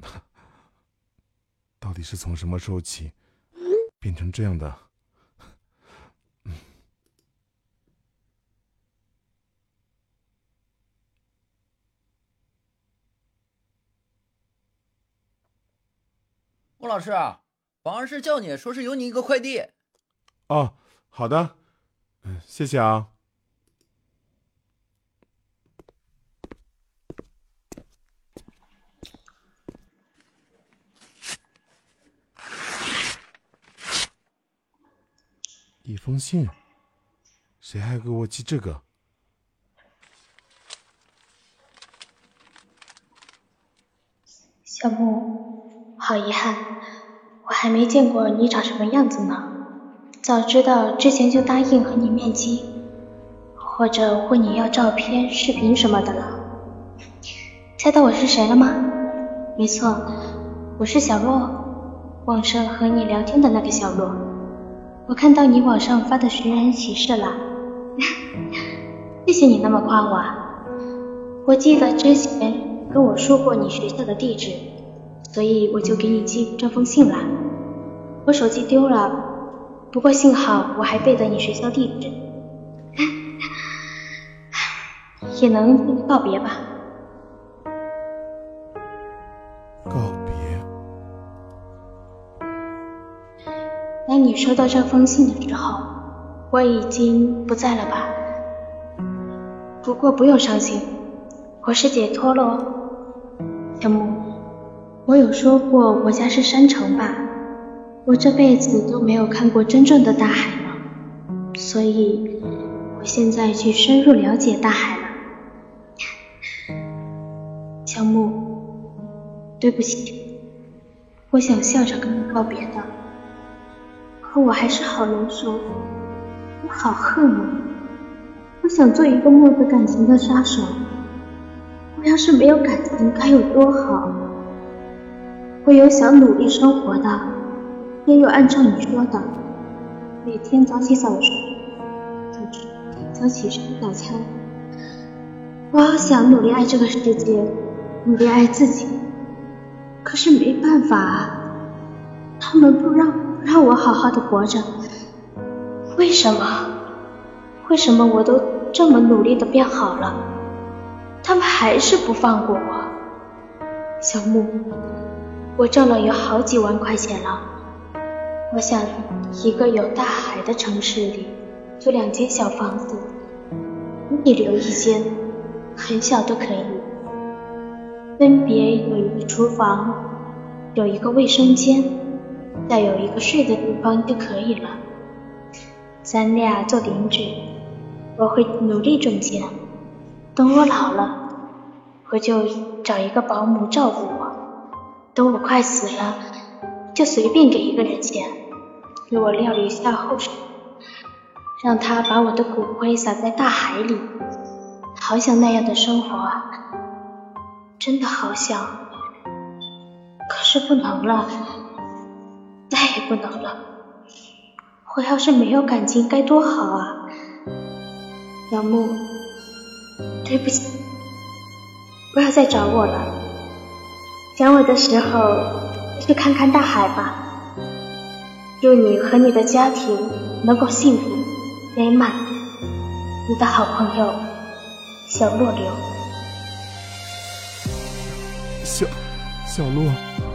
到底是从什么时候起，变成这样的？孟老师，保安室叫你，说是有你一个快递。哦，好的，嗯，谢谢啊。一封信，谁还给我寄这个？小木。好遗憾，我还没见过你长什么样子呢。早知道之前就答应和你面基，或者问你要照片、视频什么的了。猜到我是谁了吗？没错，我是小洛，网上和你聊天的那个小洛。我看到你网上发的寻人启事了，谢谢你那么夸我。我记得之前跟我说过你学校的地址。所以我就给你寄这封信了。我手机丢了，不过幸好我还背得你学校地址，也能告别吧。告别。当你收到这封信的时候，我已经不在了吧？不过不用伤心，我是解脱了哦，小木。我有说过我家是山城吧？我这辈子都没有看过真正的大海呢，所以我现在去深入了解大海了。乔木，对不起，我想笑着跟你告别的，可我还是好难受，我好恨啊！我想做一个没有感情的杀手，我要是没有感情该有多好。我有想努力生活的，也有按照你说的，每天早起早睡，早起吃早餐。我好想努力爱这个世界，努力爱自己，可是没办法啊，他们不让不让我好好的活着，为什么？为什么我都这么努力的变好了，他们还是不放过我？小木。我挣了有好几万块钱了，我想一个有大海的城市里租两间小房子，你留一间，很小都可以，分别有一个厨房，有一个卫生间，再有一个睡的地方就可以了。咱俩做邻居，我会努力挣钱。等我老了，我就找一个保姆照顾。等我快死了，就随便给一个人钱，给我料理一下后事，让他把我的骨灰撒在大海里。好想那样的生活啊，真的好想，可是不能了，再也不能了。我要是没有感情该多好啊！杨木，对不起，不要再找我了。想我的时候，去看看大海吧。祝你和你的家庭能够幸福美满。你的好朋友。小洛流，小小洛。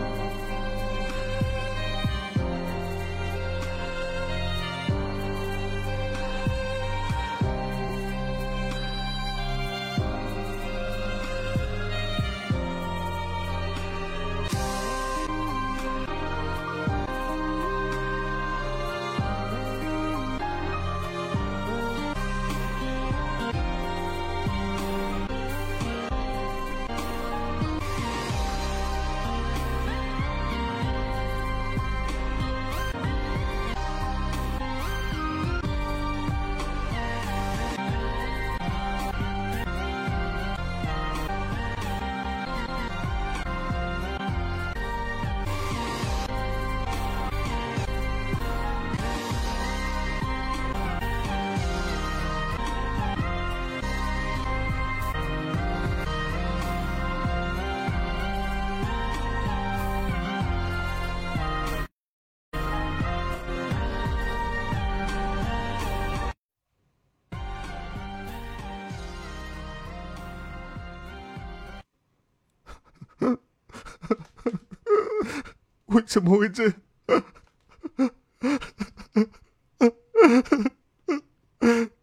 怎么会这样？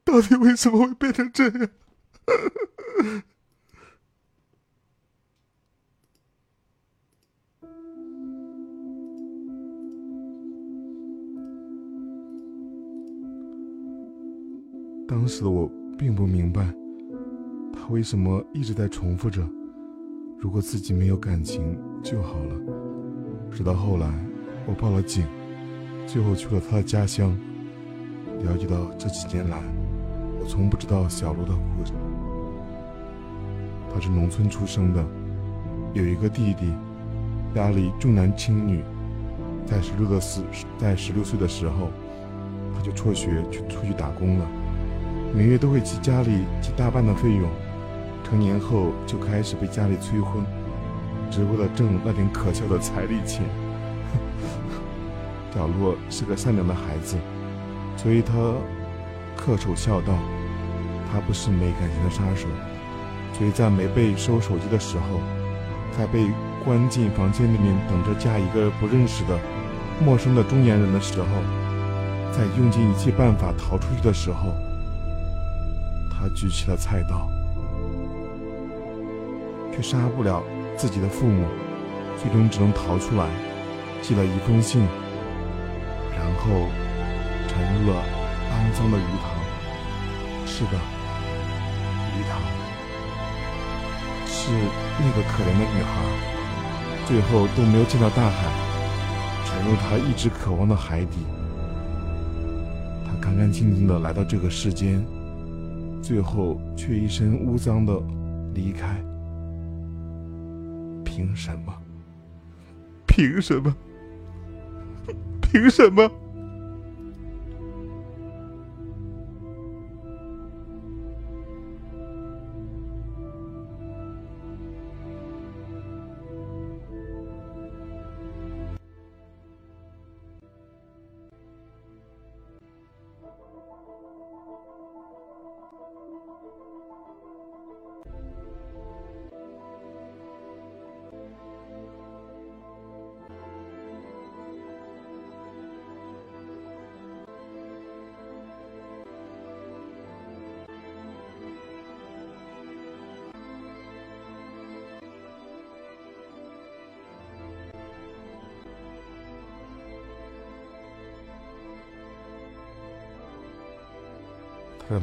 到底为什么会变成这样？当时的我并不明白，他为什么一直在重复着：“如果自己没有感情就好了。”直到后来，我报了警，最后去了他的家乡，了解到这几年来，我从不知道小罗的故事。他是农村出生的，有一个弟弟，家里重男轻女，在十六的时，在十六岁的时候，他就辍学去出去打工了，每月都会寄家里寄大半的费用，成年后就开始被家里催婚。只为了挣那点可笑的彩礼钱。小洛是个善良的孩子，所以他恪守孝道。他不是没感情的杀手，所以在没被收手机的时候，在被关进房间里面等着嫁一个不认识的陌生的中年人的时候，在用尽一切办法逃出去的时候，他举起了菜刀，却杀不了。自己的父母最终只能逃出来，寄了一封信，然后沉入了肮脏的鱼塘。是的，鱼塘，是那个可怜的女孩，最后都没有见到大海，沉入她一直渴望的海底。她干干净净的来到这个世间，最后却一身污脏的离开。凭什么？凭什么？凭什么？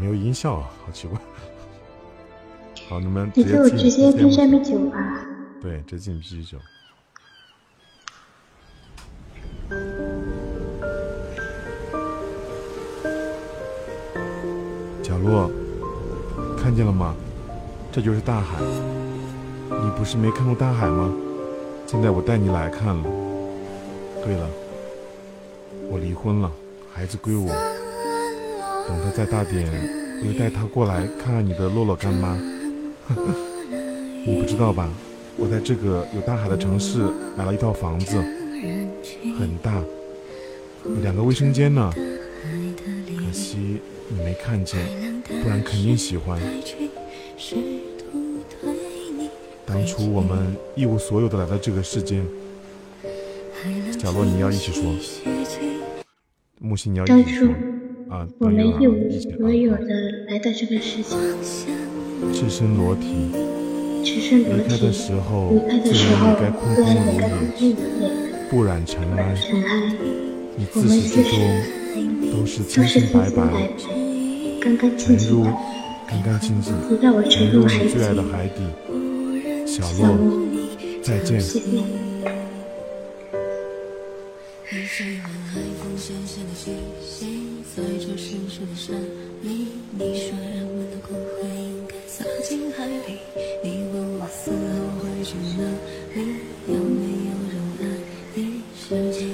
有音效啊，好奇怪。好，你们你就直接进直接进下节目面酒吧。对，直接进啤酒。角落，看见了吗？这就是大海。你不是没看过大海吗？现在我带你来看了。对了，我离婚了，孩子归我。等他再大点，我就带他过来看看你的洛洛干妈。你不知道吧？我在这个有大海的城市买了一套房子，很大，有两个卫生间呢。可惜你没看见，不然肯定喜欢。当初我们一无所有的来到这个世间，角落你要一起说，木心你要一起说我们等一无所有的来到这个世界，赤身裸体，赤身裸离开的体，时候离开的时候该空空如也。不染尘埃。尘埃，你自始至终都是都清清白白，干干净净的。干干净净，你让我沉沉入最爱的海底。小小洛洛，再见。谢谢。你喜欢海风咸咸的气息踩着湿湿的沙砾你说人们的骨灰应该撒进海里。你问我死后会去哪里？有没有人爱你世界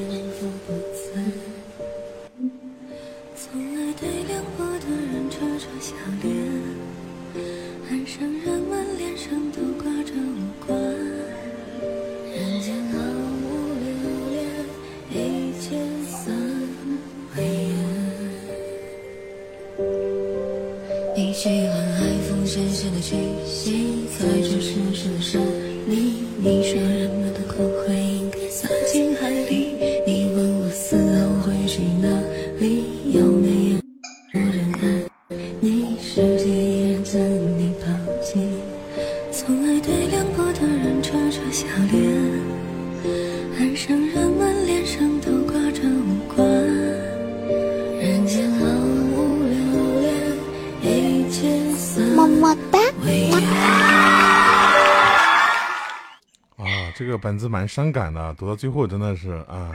子蛮伤感的，读到最后真的是啊，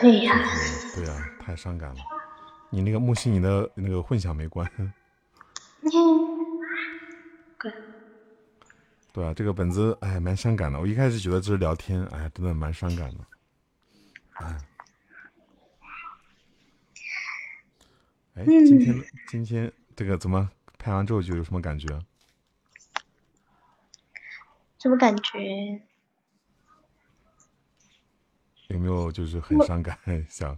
对呀、对呀、太伤感了。你那个木心，你的那个混响没关。对啊，这个本子哎蛮伤感的。我一开始觉得这是聊天，哎，真的蛮伤感的。哎，哎，今天今天这个怎么拍完之后就有什么感觉？什么感觉？有没有就是很伤感？想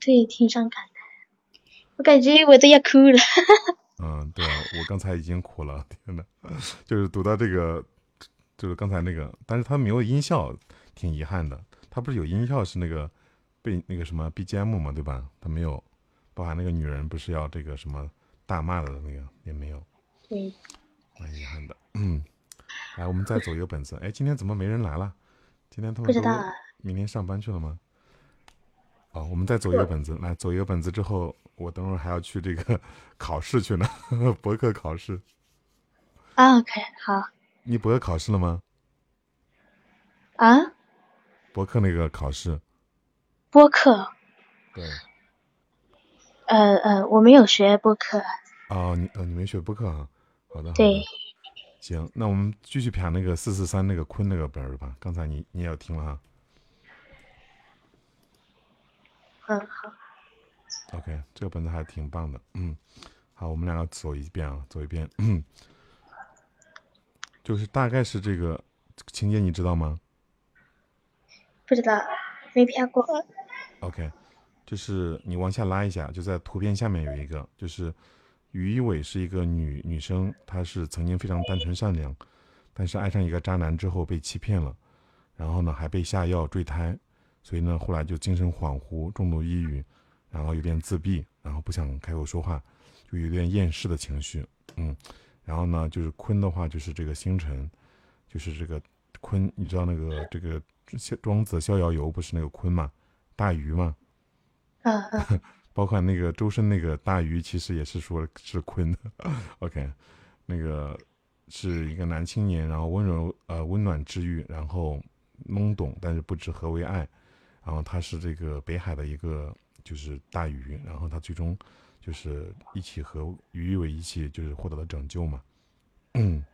对，挺伤感的。我感觉我都要哭了。嗯，对啊，我刚才已经哭了，天呐，就是读到这个，就是刚才那个，但是他没有音效，挺遗憾的。他不是有音效是那个被那个什么 BGM 嘛，对吧？他没有，包含那个女人不是要这个什么大骂的那个也没有，对，蛮遗憾的。嗯，来，我们再走一个本子。哎，今天怎么没人来了？今天他们都不知道啊明天上班去了吗？哦，我们再走一个本子，来走一个本子之后，我等会儿还要去这个 考试去呢，博客考试。啊，OK，好你博客考试了吗？啊，博客那个考试，播客，对，呃呃，我没有学播客，哦，你呃你没学播客啊？好的，好的对，行，那我们继续盘那个四四三那个坤那个本儿吧。刚才你你也有听了哈嗯，好，？OK，这个本子还挺棒的，嗯，好，我们两个走一遍啊，走一遍，嗯，就是大概是这个情节你知道吗不知道，没飘过。？OK，就是你往下拉一下，就在图片下面有一个，就是于一伟是一个女女生，她是曾经非常单纯善良，但是爱上一个渣男之后被欺骗了，然后呢还被下药坠胎，所以呢后来就精神恍惚、重度抑郁，然后有点自闭，然后不想开口说话，就有点厌世的情绪，嗯，然后呢就是坤的话就是这个星辰，就是这个坤，你知道那个这个庄子《逍遥游》不是那个坤嘛，大鱼嘛，嗯嗯，包括那个周深那个大鱼，其实也是说是坤的。OK，那个是一个男青年，然后温柔呃温暖治愈，然后懵懂，但是不知何为爱。然后他是这个北海的一个就是大鱼，然后他最终就是一起和鱼鱼尾一起就是获得了拯救嘛。嗯，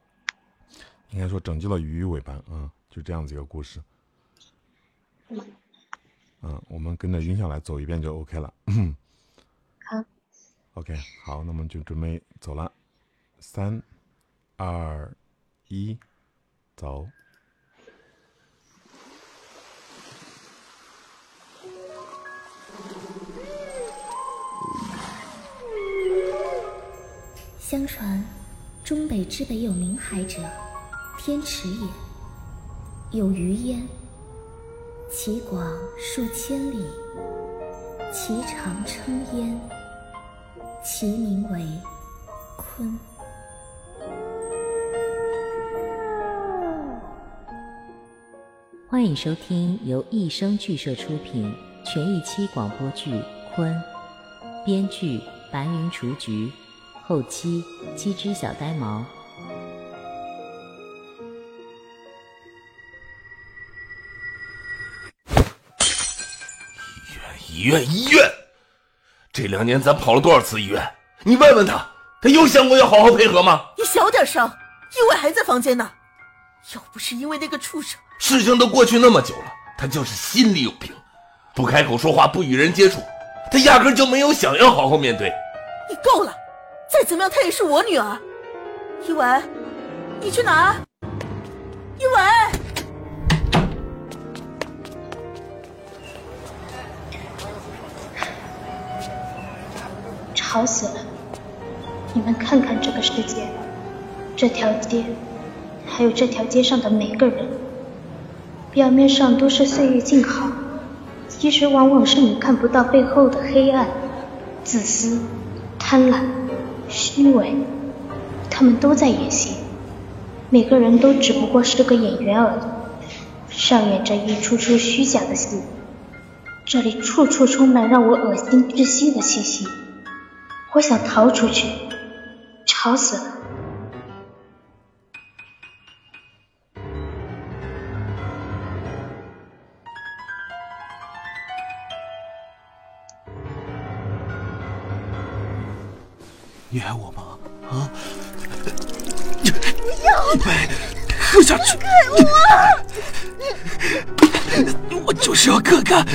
应该说拯救了鱼鱼尾吧，嗯，就这样子一个故事。嗯，我们跟着音效来走一遍就 OK 了。好，OK，好，那么就准备走了，三、二、一，走。相传，中北之北有冥海者，天池也。有鱼焉，其广数千里，其长称焉，其名为鲲。欢迎收听由一生剧社出品全一期广播剧《鲲》，编剧白云雏菊。后期，七只小呆毛。医院，医院，医院！这两年咱跑了多少次医院？你问问他，他有想过要好好配合吗？你小点声，意外还在房间呢。要不是因为那个畜生，事情都过去那么久了，他就是心里有病，不开口说话，不与人接触，他压根就没有想要好好面对。你够了！再怎么样，她也是我女儿。一文，你去哪儿？一文，吵死了！你们看看这个世界，这条街，还有这条街上的每个人，表面上都是岁月静好，其实往往是你看不到背后的黑暗、自私、贪婪。虚伪，他们都在演戏，每个人都只不过是个演员而已，上演着一出出虚假的戏。这里处处充满让我恶心窒息的气息，我想逃出去，吵死了。你爱我吗？啊！不要！一杯，喝下去！开我！我就是要看看，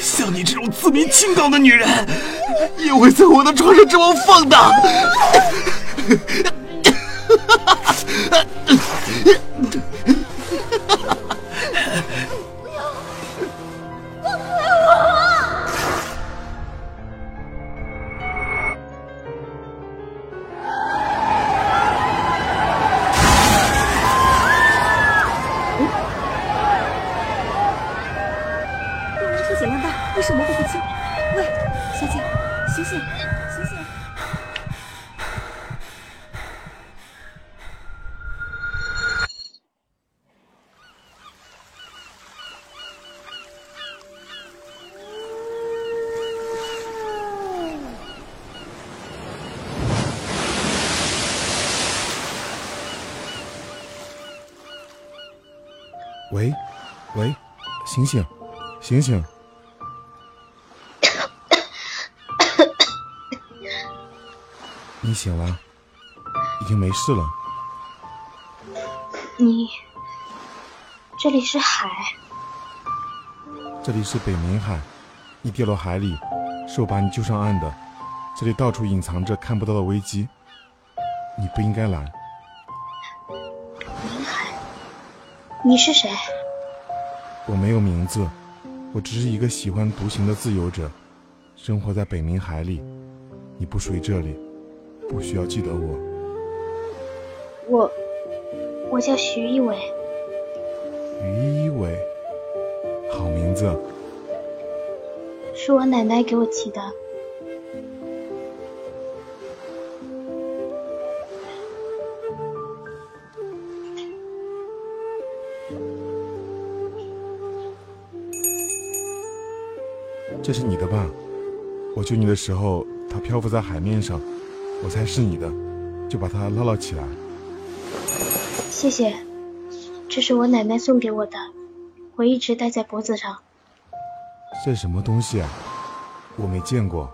像你这种自命清高的女人，也会在我的床上这么放荡。醒醒，醒醒！你醒了，已经没事了。你，这里是海，这里是北冥海，你掉落海里，是我把你救上岸的。这里到处隐藏着看不到的危机，你不应该来。你是谁？我没有名字，我只是一个喜欢独行的自由者，生活在北冥海里。你不属于这里，不需要记得我。我，我叫徐一伟。徐一伟，好名字。是我奶奶给我起的。这是你的吧？我救你的时候，它漂浮在海面上，我猜是你的，就把它捞了起来。谢谢，这是我奶奶送给我的，我一直戴在脖子上。这什么东西啊？我没见过。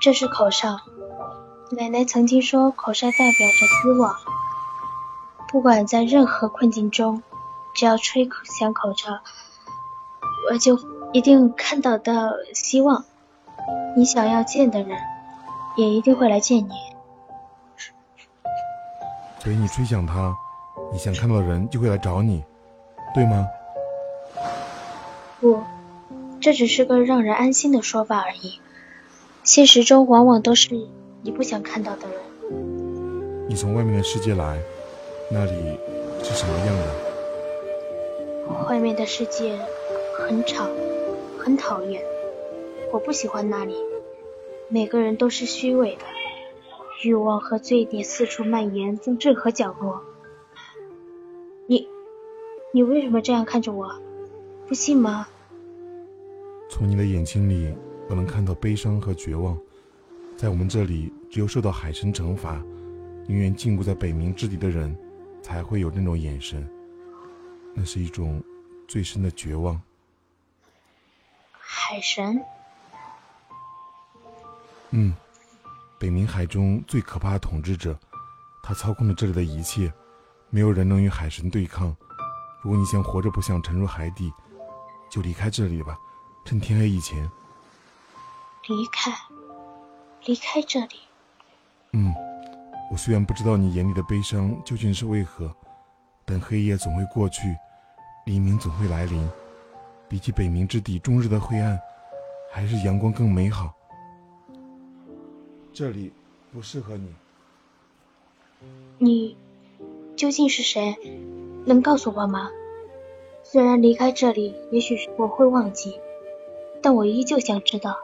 这是口哨，奶奶曾经说口哨代表着希望，不管在任何困境中，只要吹响口哨，我就一定看到到希望。你想要见的人，也一定会来见你。所以你吹响它，你想看到的人就会来找你，对吗？不，这只是个让人安心的说法而已。现实中往往都是你不想看到的人。你从外面的世界来，那里是什么样的？外面的世界很吵，很讨厌，我不喜欢那里。每个人都是虚伪的，欲望和罪孽四处蔓延，从任何角落。你，你为什么这样看着我？不信吗？从你的眼睛里。我能看到悲伤和绝望，在我们这里，只有受到海神惩罚，宁愿禁锢在北冥之底的人，才会有那种眼神。那是一种最深的绝望。海神？嗯，北冥海中最可怕的统治者，他操控着这里的一切，没有人能与海神对抗。如果你想活着不想沉入海底，就离开这里吧，趁天黑以前。离开，离开这里。嗯，我虽然不知道你眼里的悲伤究竟是为何，但黑夜总会过去，黎明总会来临。比起北冥之地终日的灰暗，还是阳光更美好。这里不适合你。你究竟是谁？能告诉我吗？虽然离开这里，也许我会忘记，但我依旧想知道。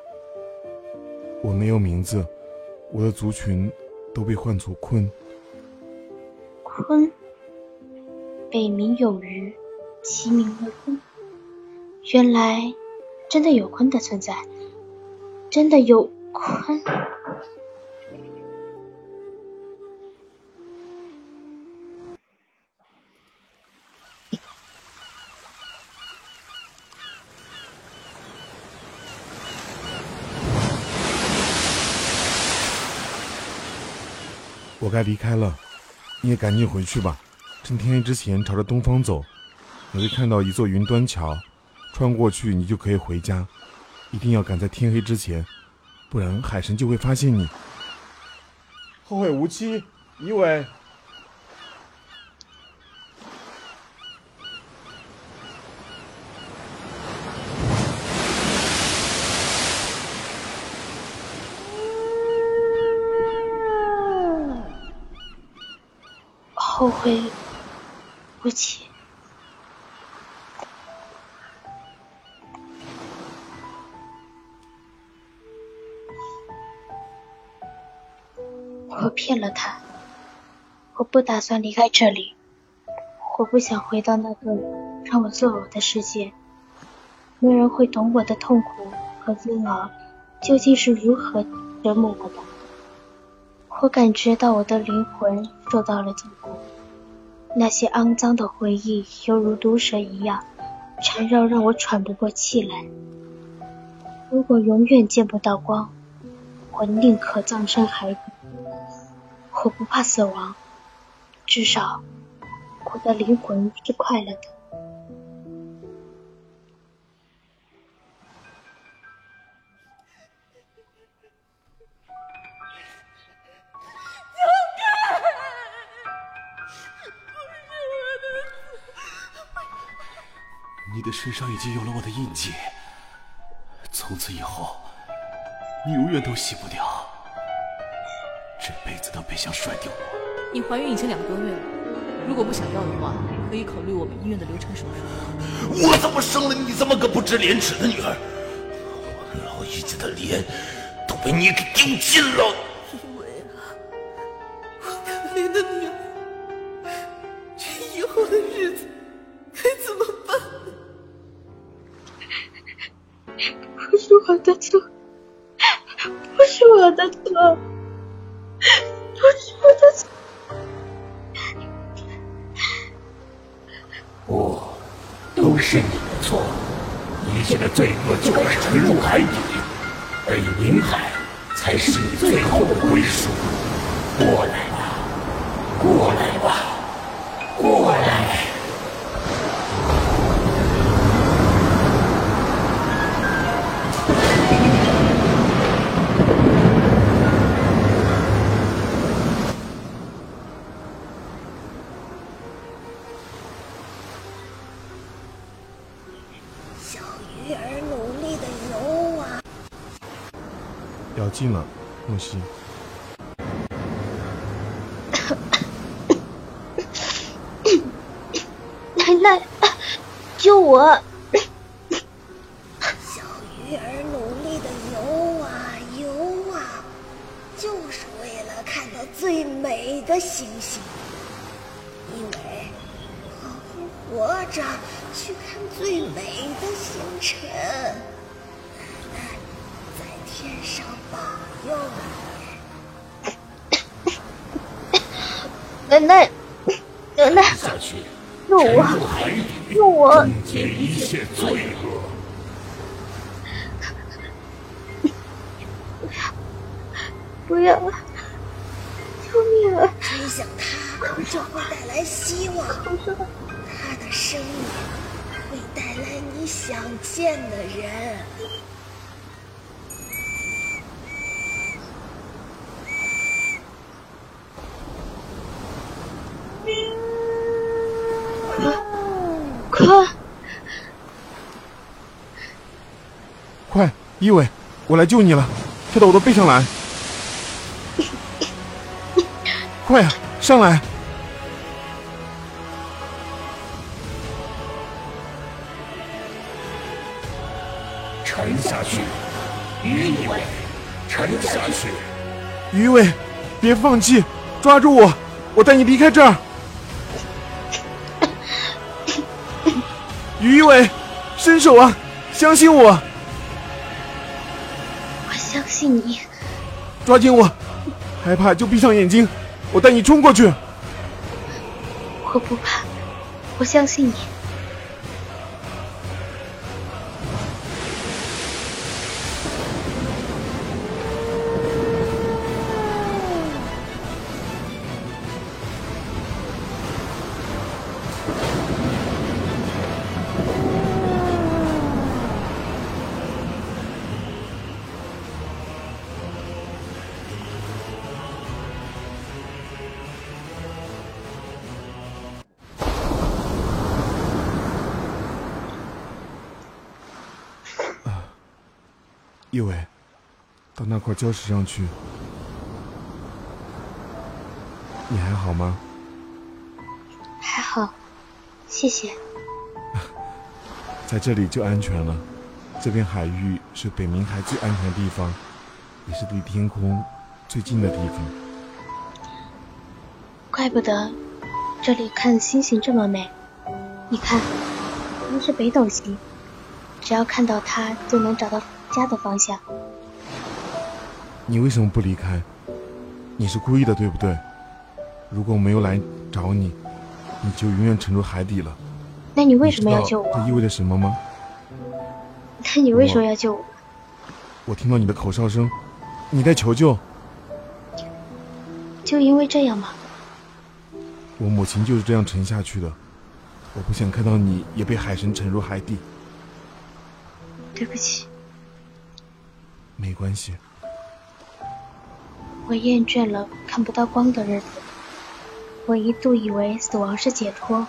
我没有名字，我的族群都被唤作鲲。鲲，北冥有鱼，其名为鲲。原来真的有鲲的存在，真的有鲲。我该离开了，你也赶紧回去吧。趁天黑之前，朝着东方走，你会看到一座云端桥，穿过去你就可以回家。一定要赶在天黑之前，不然海神就会发现你。后会无期，一伟。后会无期。我骗了他，我不打算离开这里，我不想回到那个让我作呕的世界。没人会懂我的痛苦和煎熬究竟是如何折磨我的。我感觉到我的灵魂受到了禁锢。那些肮脏的回忆，犹如毒蛇一样缠绕，让我喘不过气来。如果永远见不到光，我宁可葬身海底。我不怕死亡，至少我的灵魂是快乐的。你的身上已经有了我的印记，从此以后，你永远都洗不掉，这辈子都别想甩掉我。你怀孕已经两个多月了，如果不想要的话，可以考虑我们医院的流产手术。我怎么生了你这么个不知廉耻的女儿？我老姨家的脸都被你给丢尽了。是。救命啊！追向他，就会带来希望。他的生命会带来你想见的人。快！快，一伟，我来救你了，跳到我的背上来！快呀、上来！沉下去，于一伟，沉下去。于伟，别放弃，抓住我，我带你离开这儿。于一伟，伸手啊，相信我，我相信你。抓紧我，害怕就闭上眼睛，我带你冲过去。我不怕，我相信你。礁石上去。你还好吗？还好，谢谢。在这里就安全了。这片海域是北冥海最安全的地方，也是离天空最近的地方。怪不得这里看星星这么美。你看，那是北斗星，只要看到它就能找到家的方向。你为什么不离开？你是故意的，对不对？如果我没有来找你，你就永远沉入海底了。那你为什么要救我？这意味着什么吗？那你为什么要救我？我听到你的口哨声，你在求救。就因为这样吗？我母亲就是这样沉下去的。我不想看到你也被海神沉入海底。对不起，没关系，我厌倦了看不到光的日子。我一度以为死亡是解脱，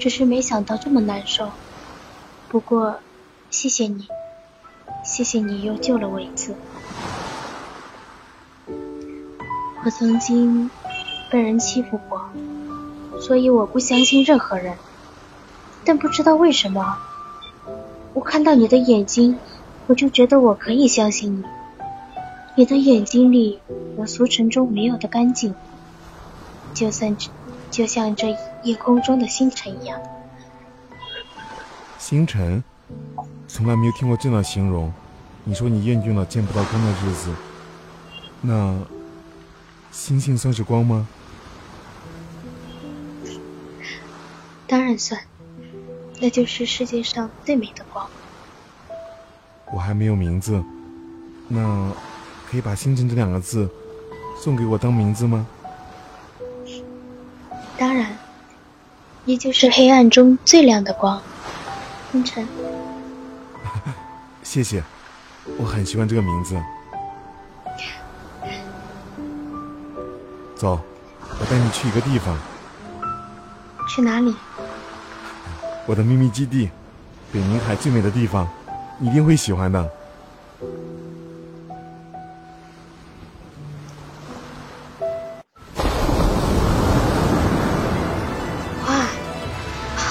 只是没想到这么难受。不过，谢谢你，谢谢你又救了我一次。我曾经被人欺负过，所以我不相信任何人。但不知道为什么，我看到你的眼睛，我就觉得我可以相信你。你的眼睛里有俗尘中没有的干净，就算就像这夜空中的星辰一样。星辰，从来没有听过这样的形容。你说你厌倦了见不到光的日子，那星星算是光吗？当然算，那就是世界上最美的光。我还没有名字，那可以把“星辰”这两个字送给我当名字吗？当然，你就是黑暗中最亮的光，星辰。谢谢，我很喜欢这个名字。走，我带你去一个地方。去哪里？我的秘密基地，北冥海最美的地方，你一定会喜欢的。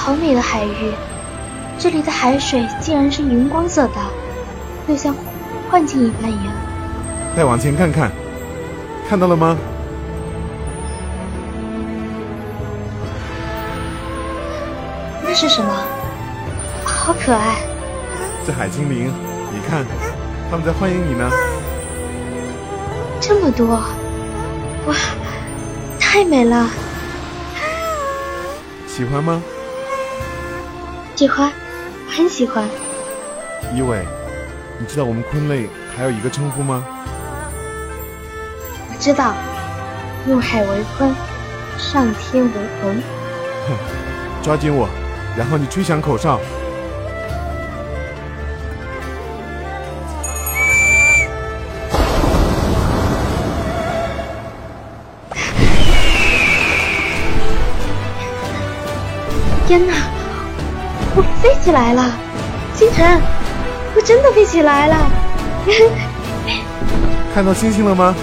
好美的海域！这里的海水竟然是荧光色的，就像幻境一般一样。再往前看看，看到了吗？那是什么？好可爱！这海精灵，你看，他们在欢迎你呢。这么多，哇，太美了！喜欢吗？喜欢，很喜欢。一伟，你知道我们昆类还有一个称呼吗？我知道，入海为鲲，上天为鹏。哼，抓紧我！然后你吹响口哨。天哪，我飞起来了！星辰，我真的飞起来了！看到星星了吗？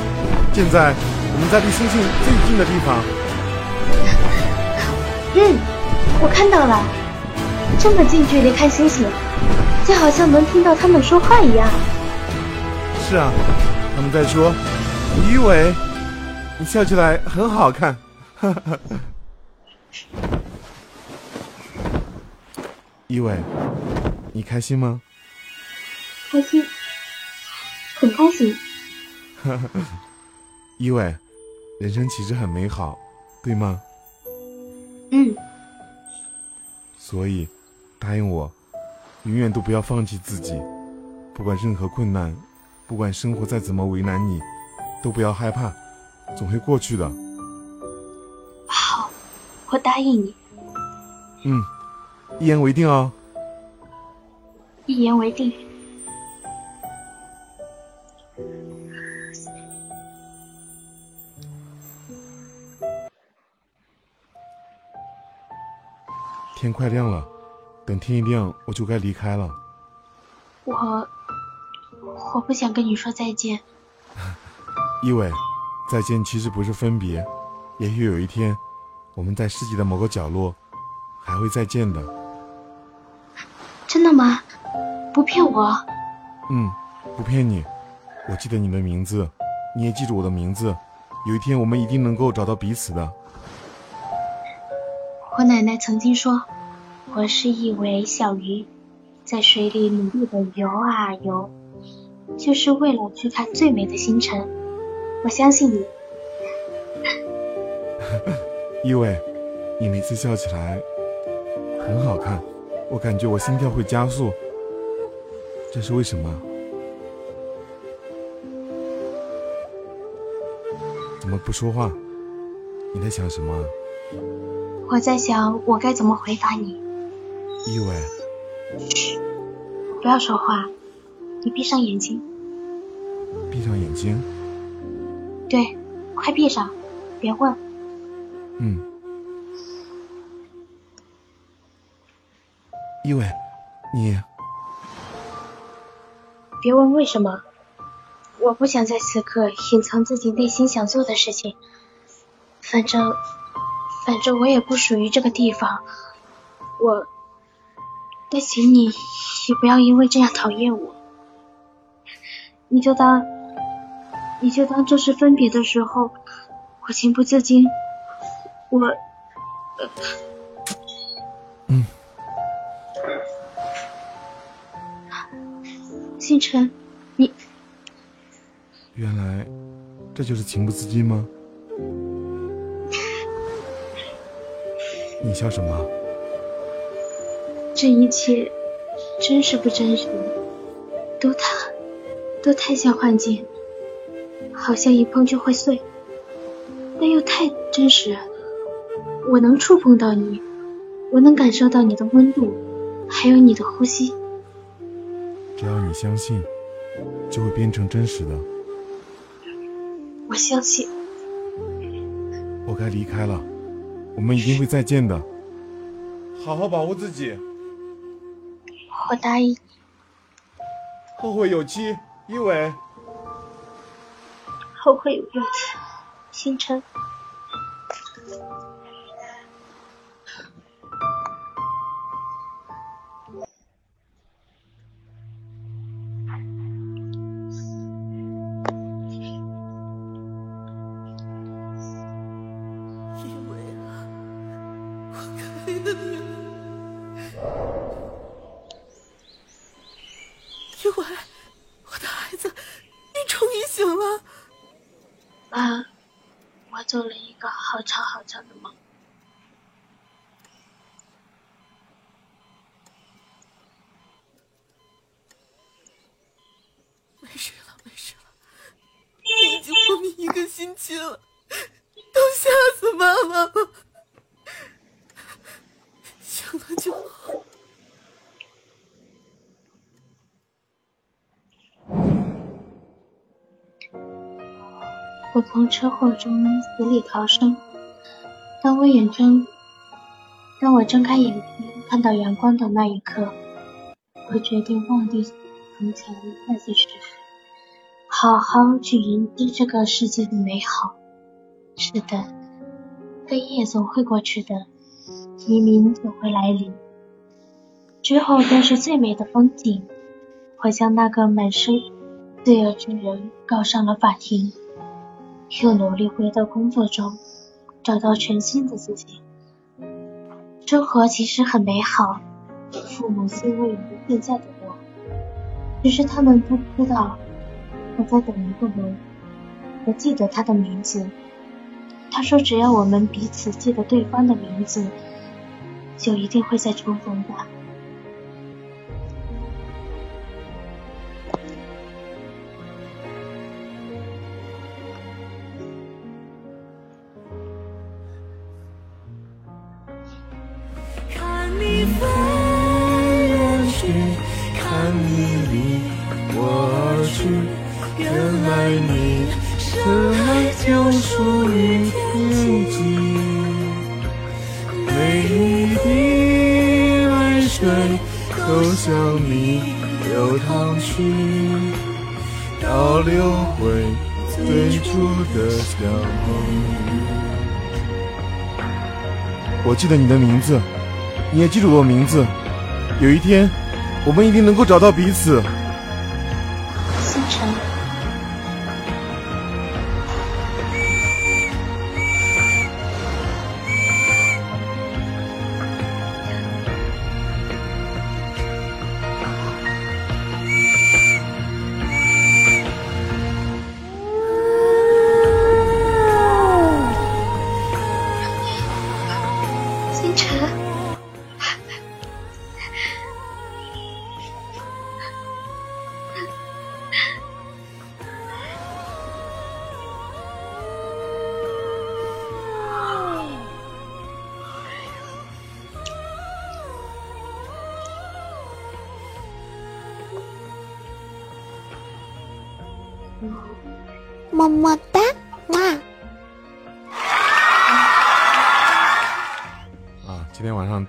现在我们在离星星最近的地方。嗯，我看到了。这么近距离看星星，就好像能听到他们说话一样。是啊，他们在说：“于伟，你笑起来很好看。”哈哈。一伟，你开心吗？开心，很开心。哈哈，一伟，人生其实很美好，对吗？嗯。所以。答应我，永远都不要放弃自己，不管任何困难，不管生活再怎么为难你，都不要害怕，总会过去的。好，我答应你。嗯，一言为定哦。一言为定。天快亮了。等天一亮，我就该离开了。我我不想跟你说再见。一伟，再见其实不是分别，也许有一天，我们在世界的某个角落还会再见的。不骗我。嗯，不骗你。我记得你的名字，你也记住我的名字。有一天，我们一定能够找到彼此的。我奶奶曾经说。我是一尾小鱼，在水里努力的游啊游，就是为了去看最美的星辰。我相信你，一伟，你每次笑起来很好看，我感觉我心跳会加速，这是为什么？怎么不说话？你在想什么？我在想我该怎么回答你。一伟，嘘，不要说话，你闭上眼睛。闭上眼睛。对，快闭上，别问。嗯。一伟，你别问为什么，我不想在此刻隐藏自己内心想做的事情。反正，反正我也不属于这个地方，我。但请你也不要因为这样讨厌我，你就当你就当这是分别的时候，我情不自禁，我，呃，星辰，你原来这就是情不自禁吗？你笑什么？这一切真实不真实，都太都太像幻境，好像一碰就会碎，但又太真实。我能触碰到你，我能感受到你的温度，还有你的呼吸。你相信，就会变成真实的。我相信。我该离开了，我们一定会再见的。好好保护自己。我答应你。后会有期，一伟。后会有期，星辰。从车祸中死里逃生。当我眼睁，当我睁开眼睛看到阳光的那一刻，我决定忘记从前那些事，好好去迎接这个世界的美好。是的，黑夜总会过去的，黎明总会来临，之后便是最美的风景。我将那个满身罪恶之人告上了法庭。又努力回到工作中，找到全新的自己。生活其实很美好，父母欣慰于现在的我，只是他们不知道我在等一个人。我记得他的名字，他说只要我们彼此记得对方的名字，就一定会再重逢的。记得你的名字，你也记住我名字。有一天，我们一定能够找到彼此。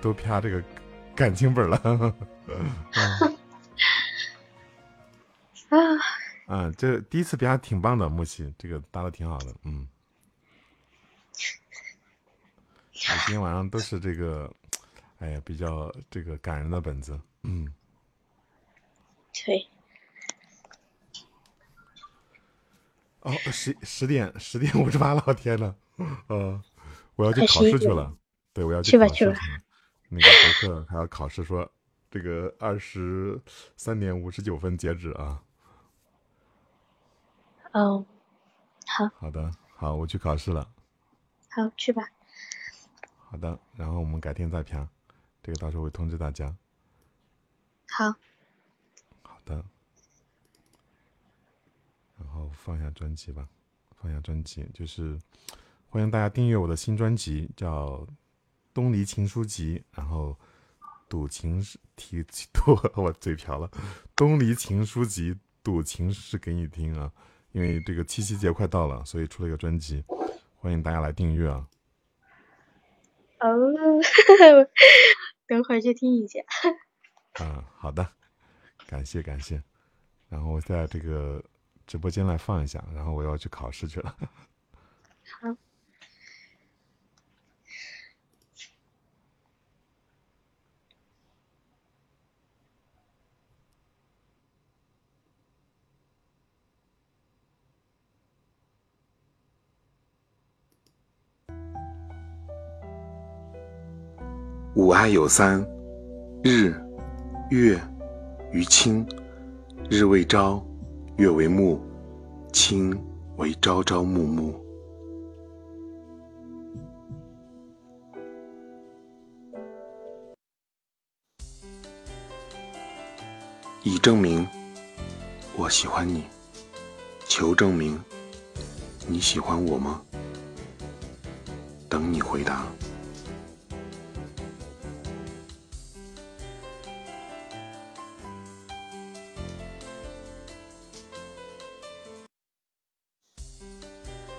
都啪这个感情本了。啊啊，这第一次啪挺棒的，木西，这个搭的挺好的，嗯。今天晚上都是这个，哎呀，比较这个感人的本子，嗯。对。哦，十十点十点五十八了，天呐，呃，我要去考试去了。对，我要去考试去了。那个博客还要考试，说这个二十三点五十九分截止啊。哦，好，好的，好，我去考试了。好，去吧。好的，然后我们改天再评，这个到时候会通知大家。好，好的，然后放下专辑吧，放下专辑，就是欢迎大家订阅我的新专辑，叫《东篱情书集》，然后赌情是题赌，我嘴瓢了，《东篱情书集》赌情是给你听啊，因为这个七夕节快到了，所以出了一个专辑，欢迎大家来订阅啊。哦，等会儿去听一下。嗯，好的，感谢感谢，然后我在这个直播间来放一下，然后我要去考试去了。好。吾爱有三：日、月与卿。日为朝，月为暮，卿为朝朝暮暮。以证明我喜欢你，求证明你喜欢我吗？等你回答。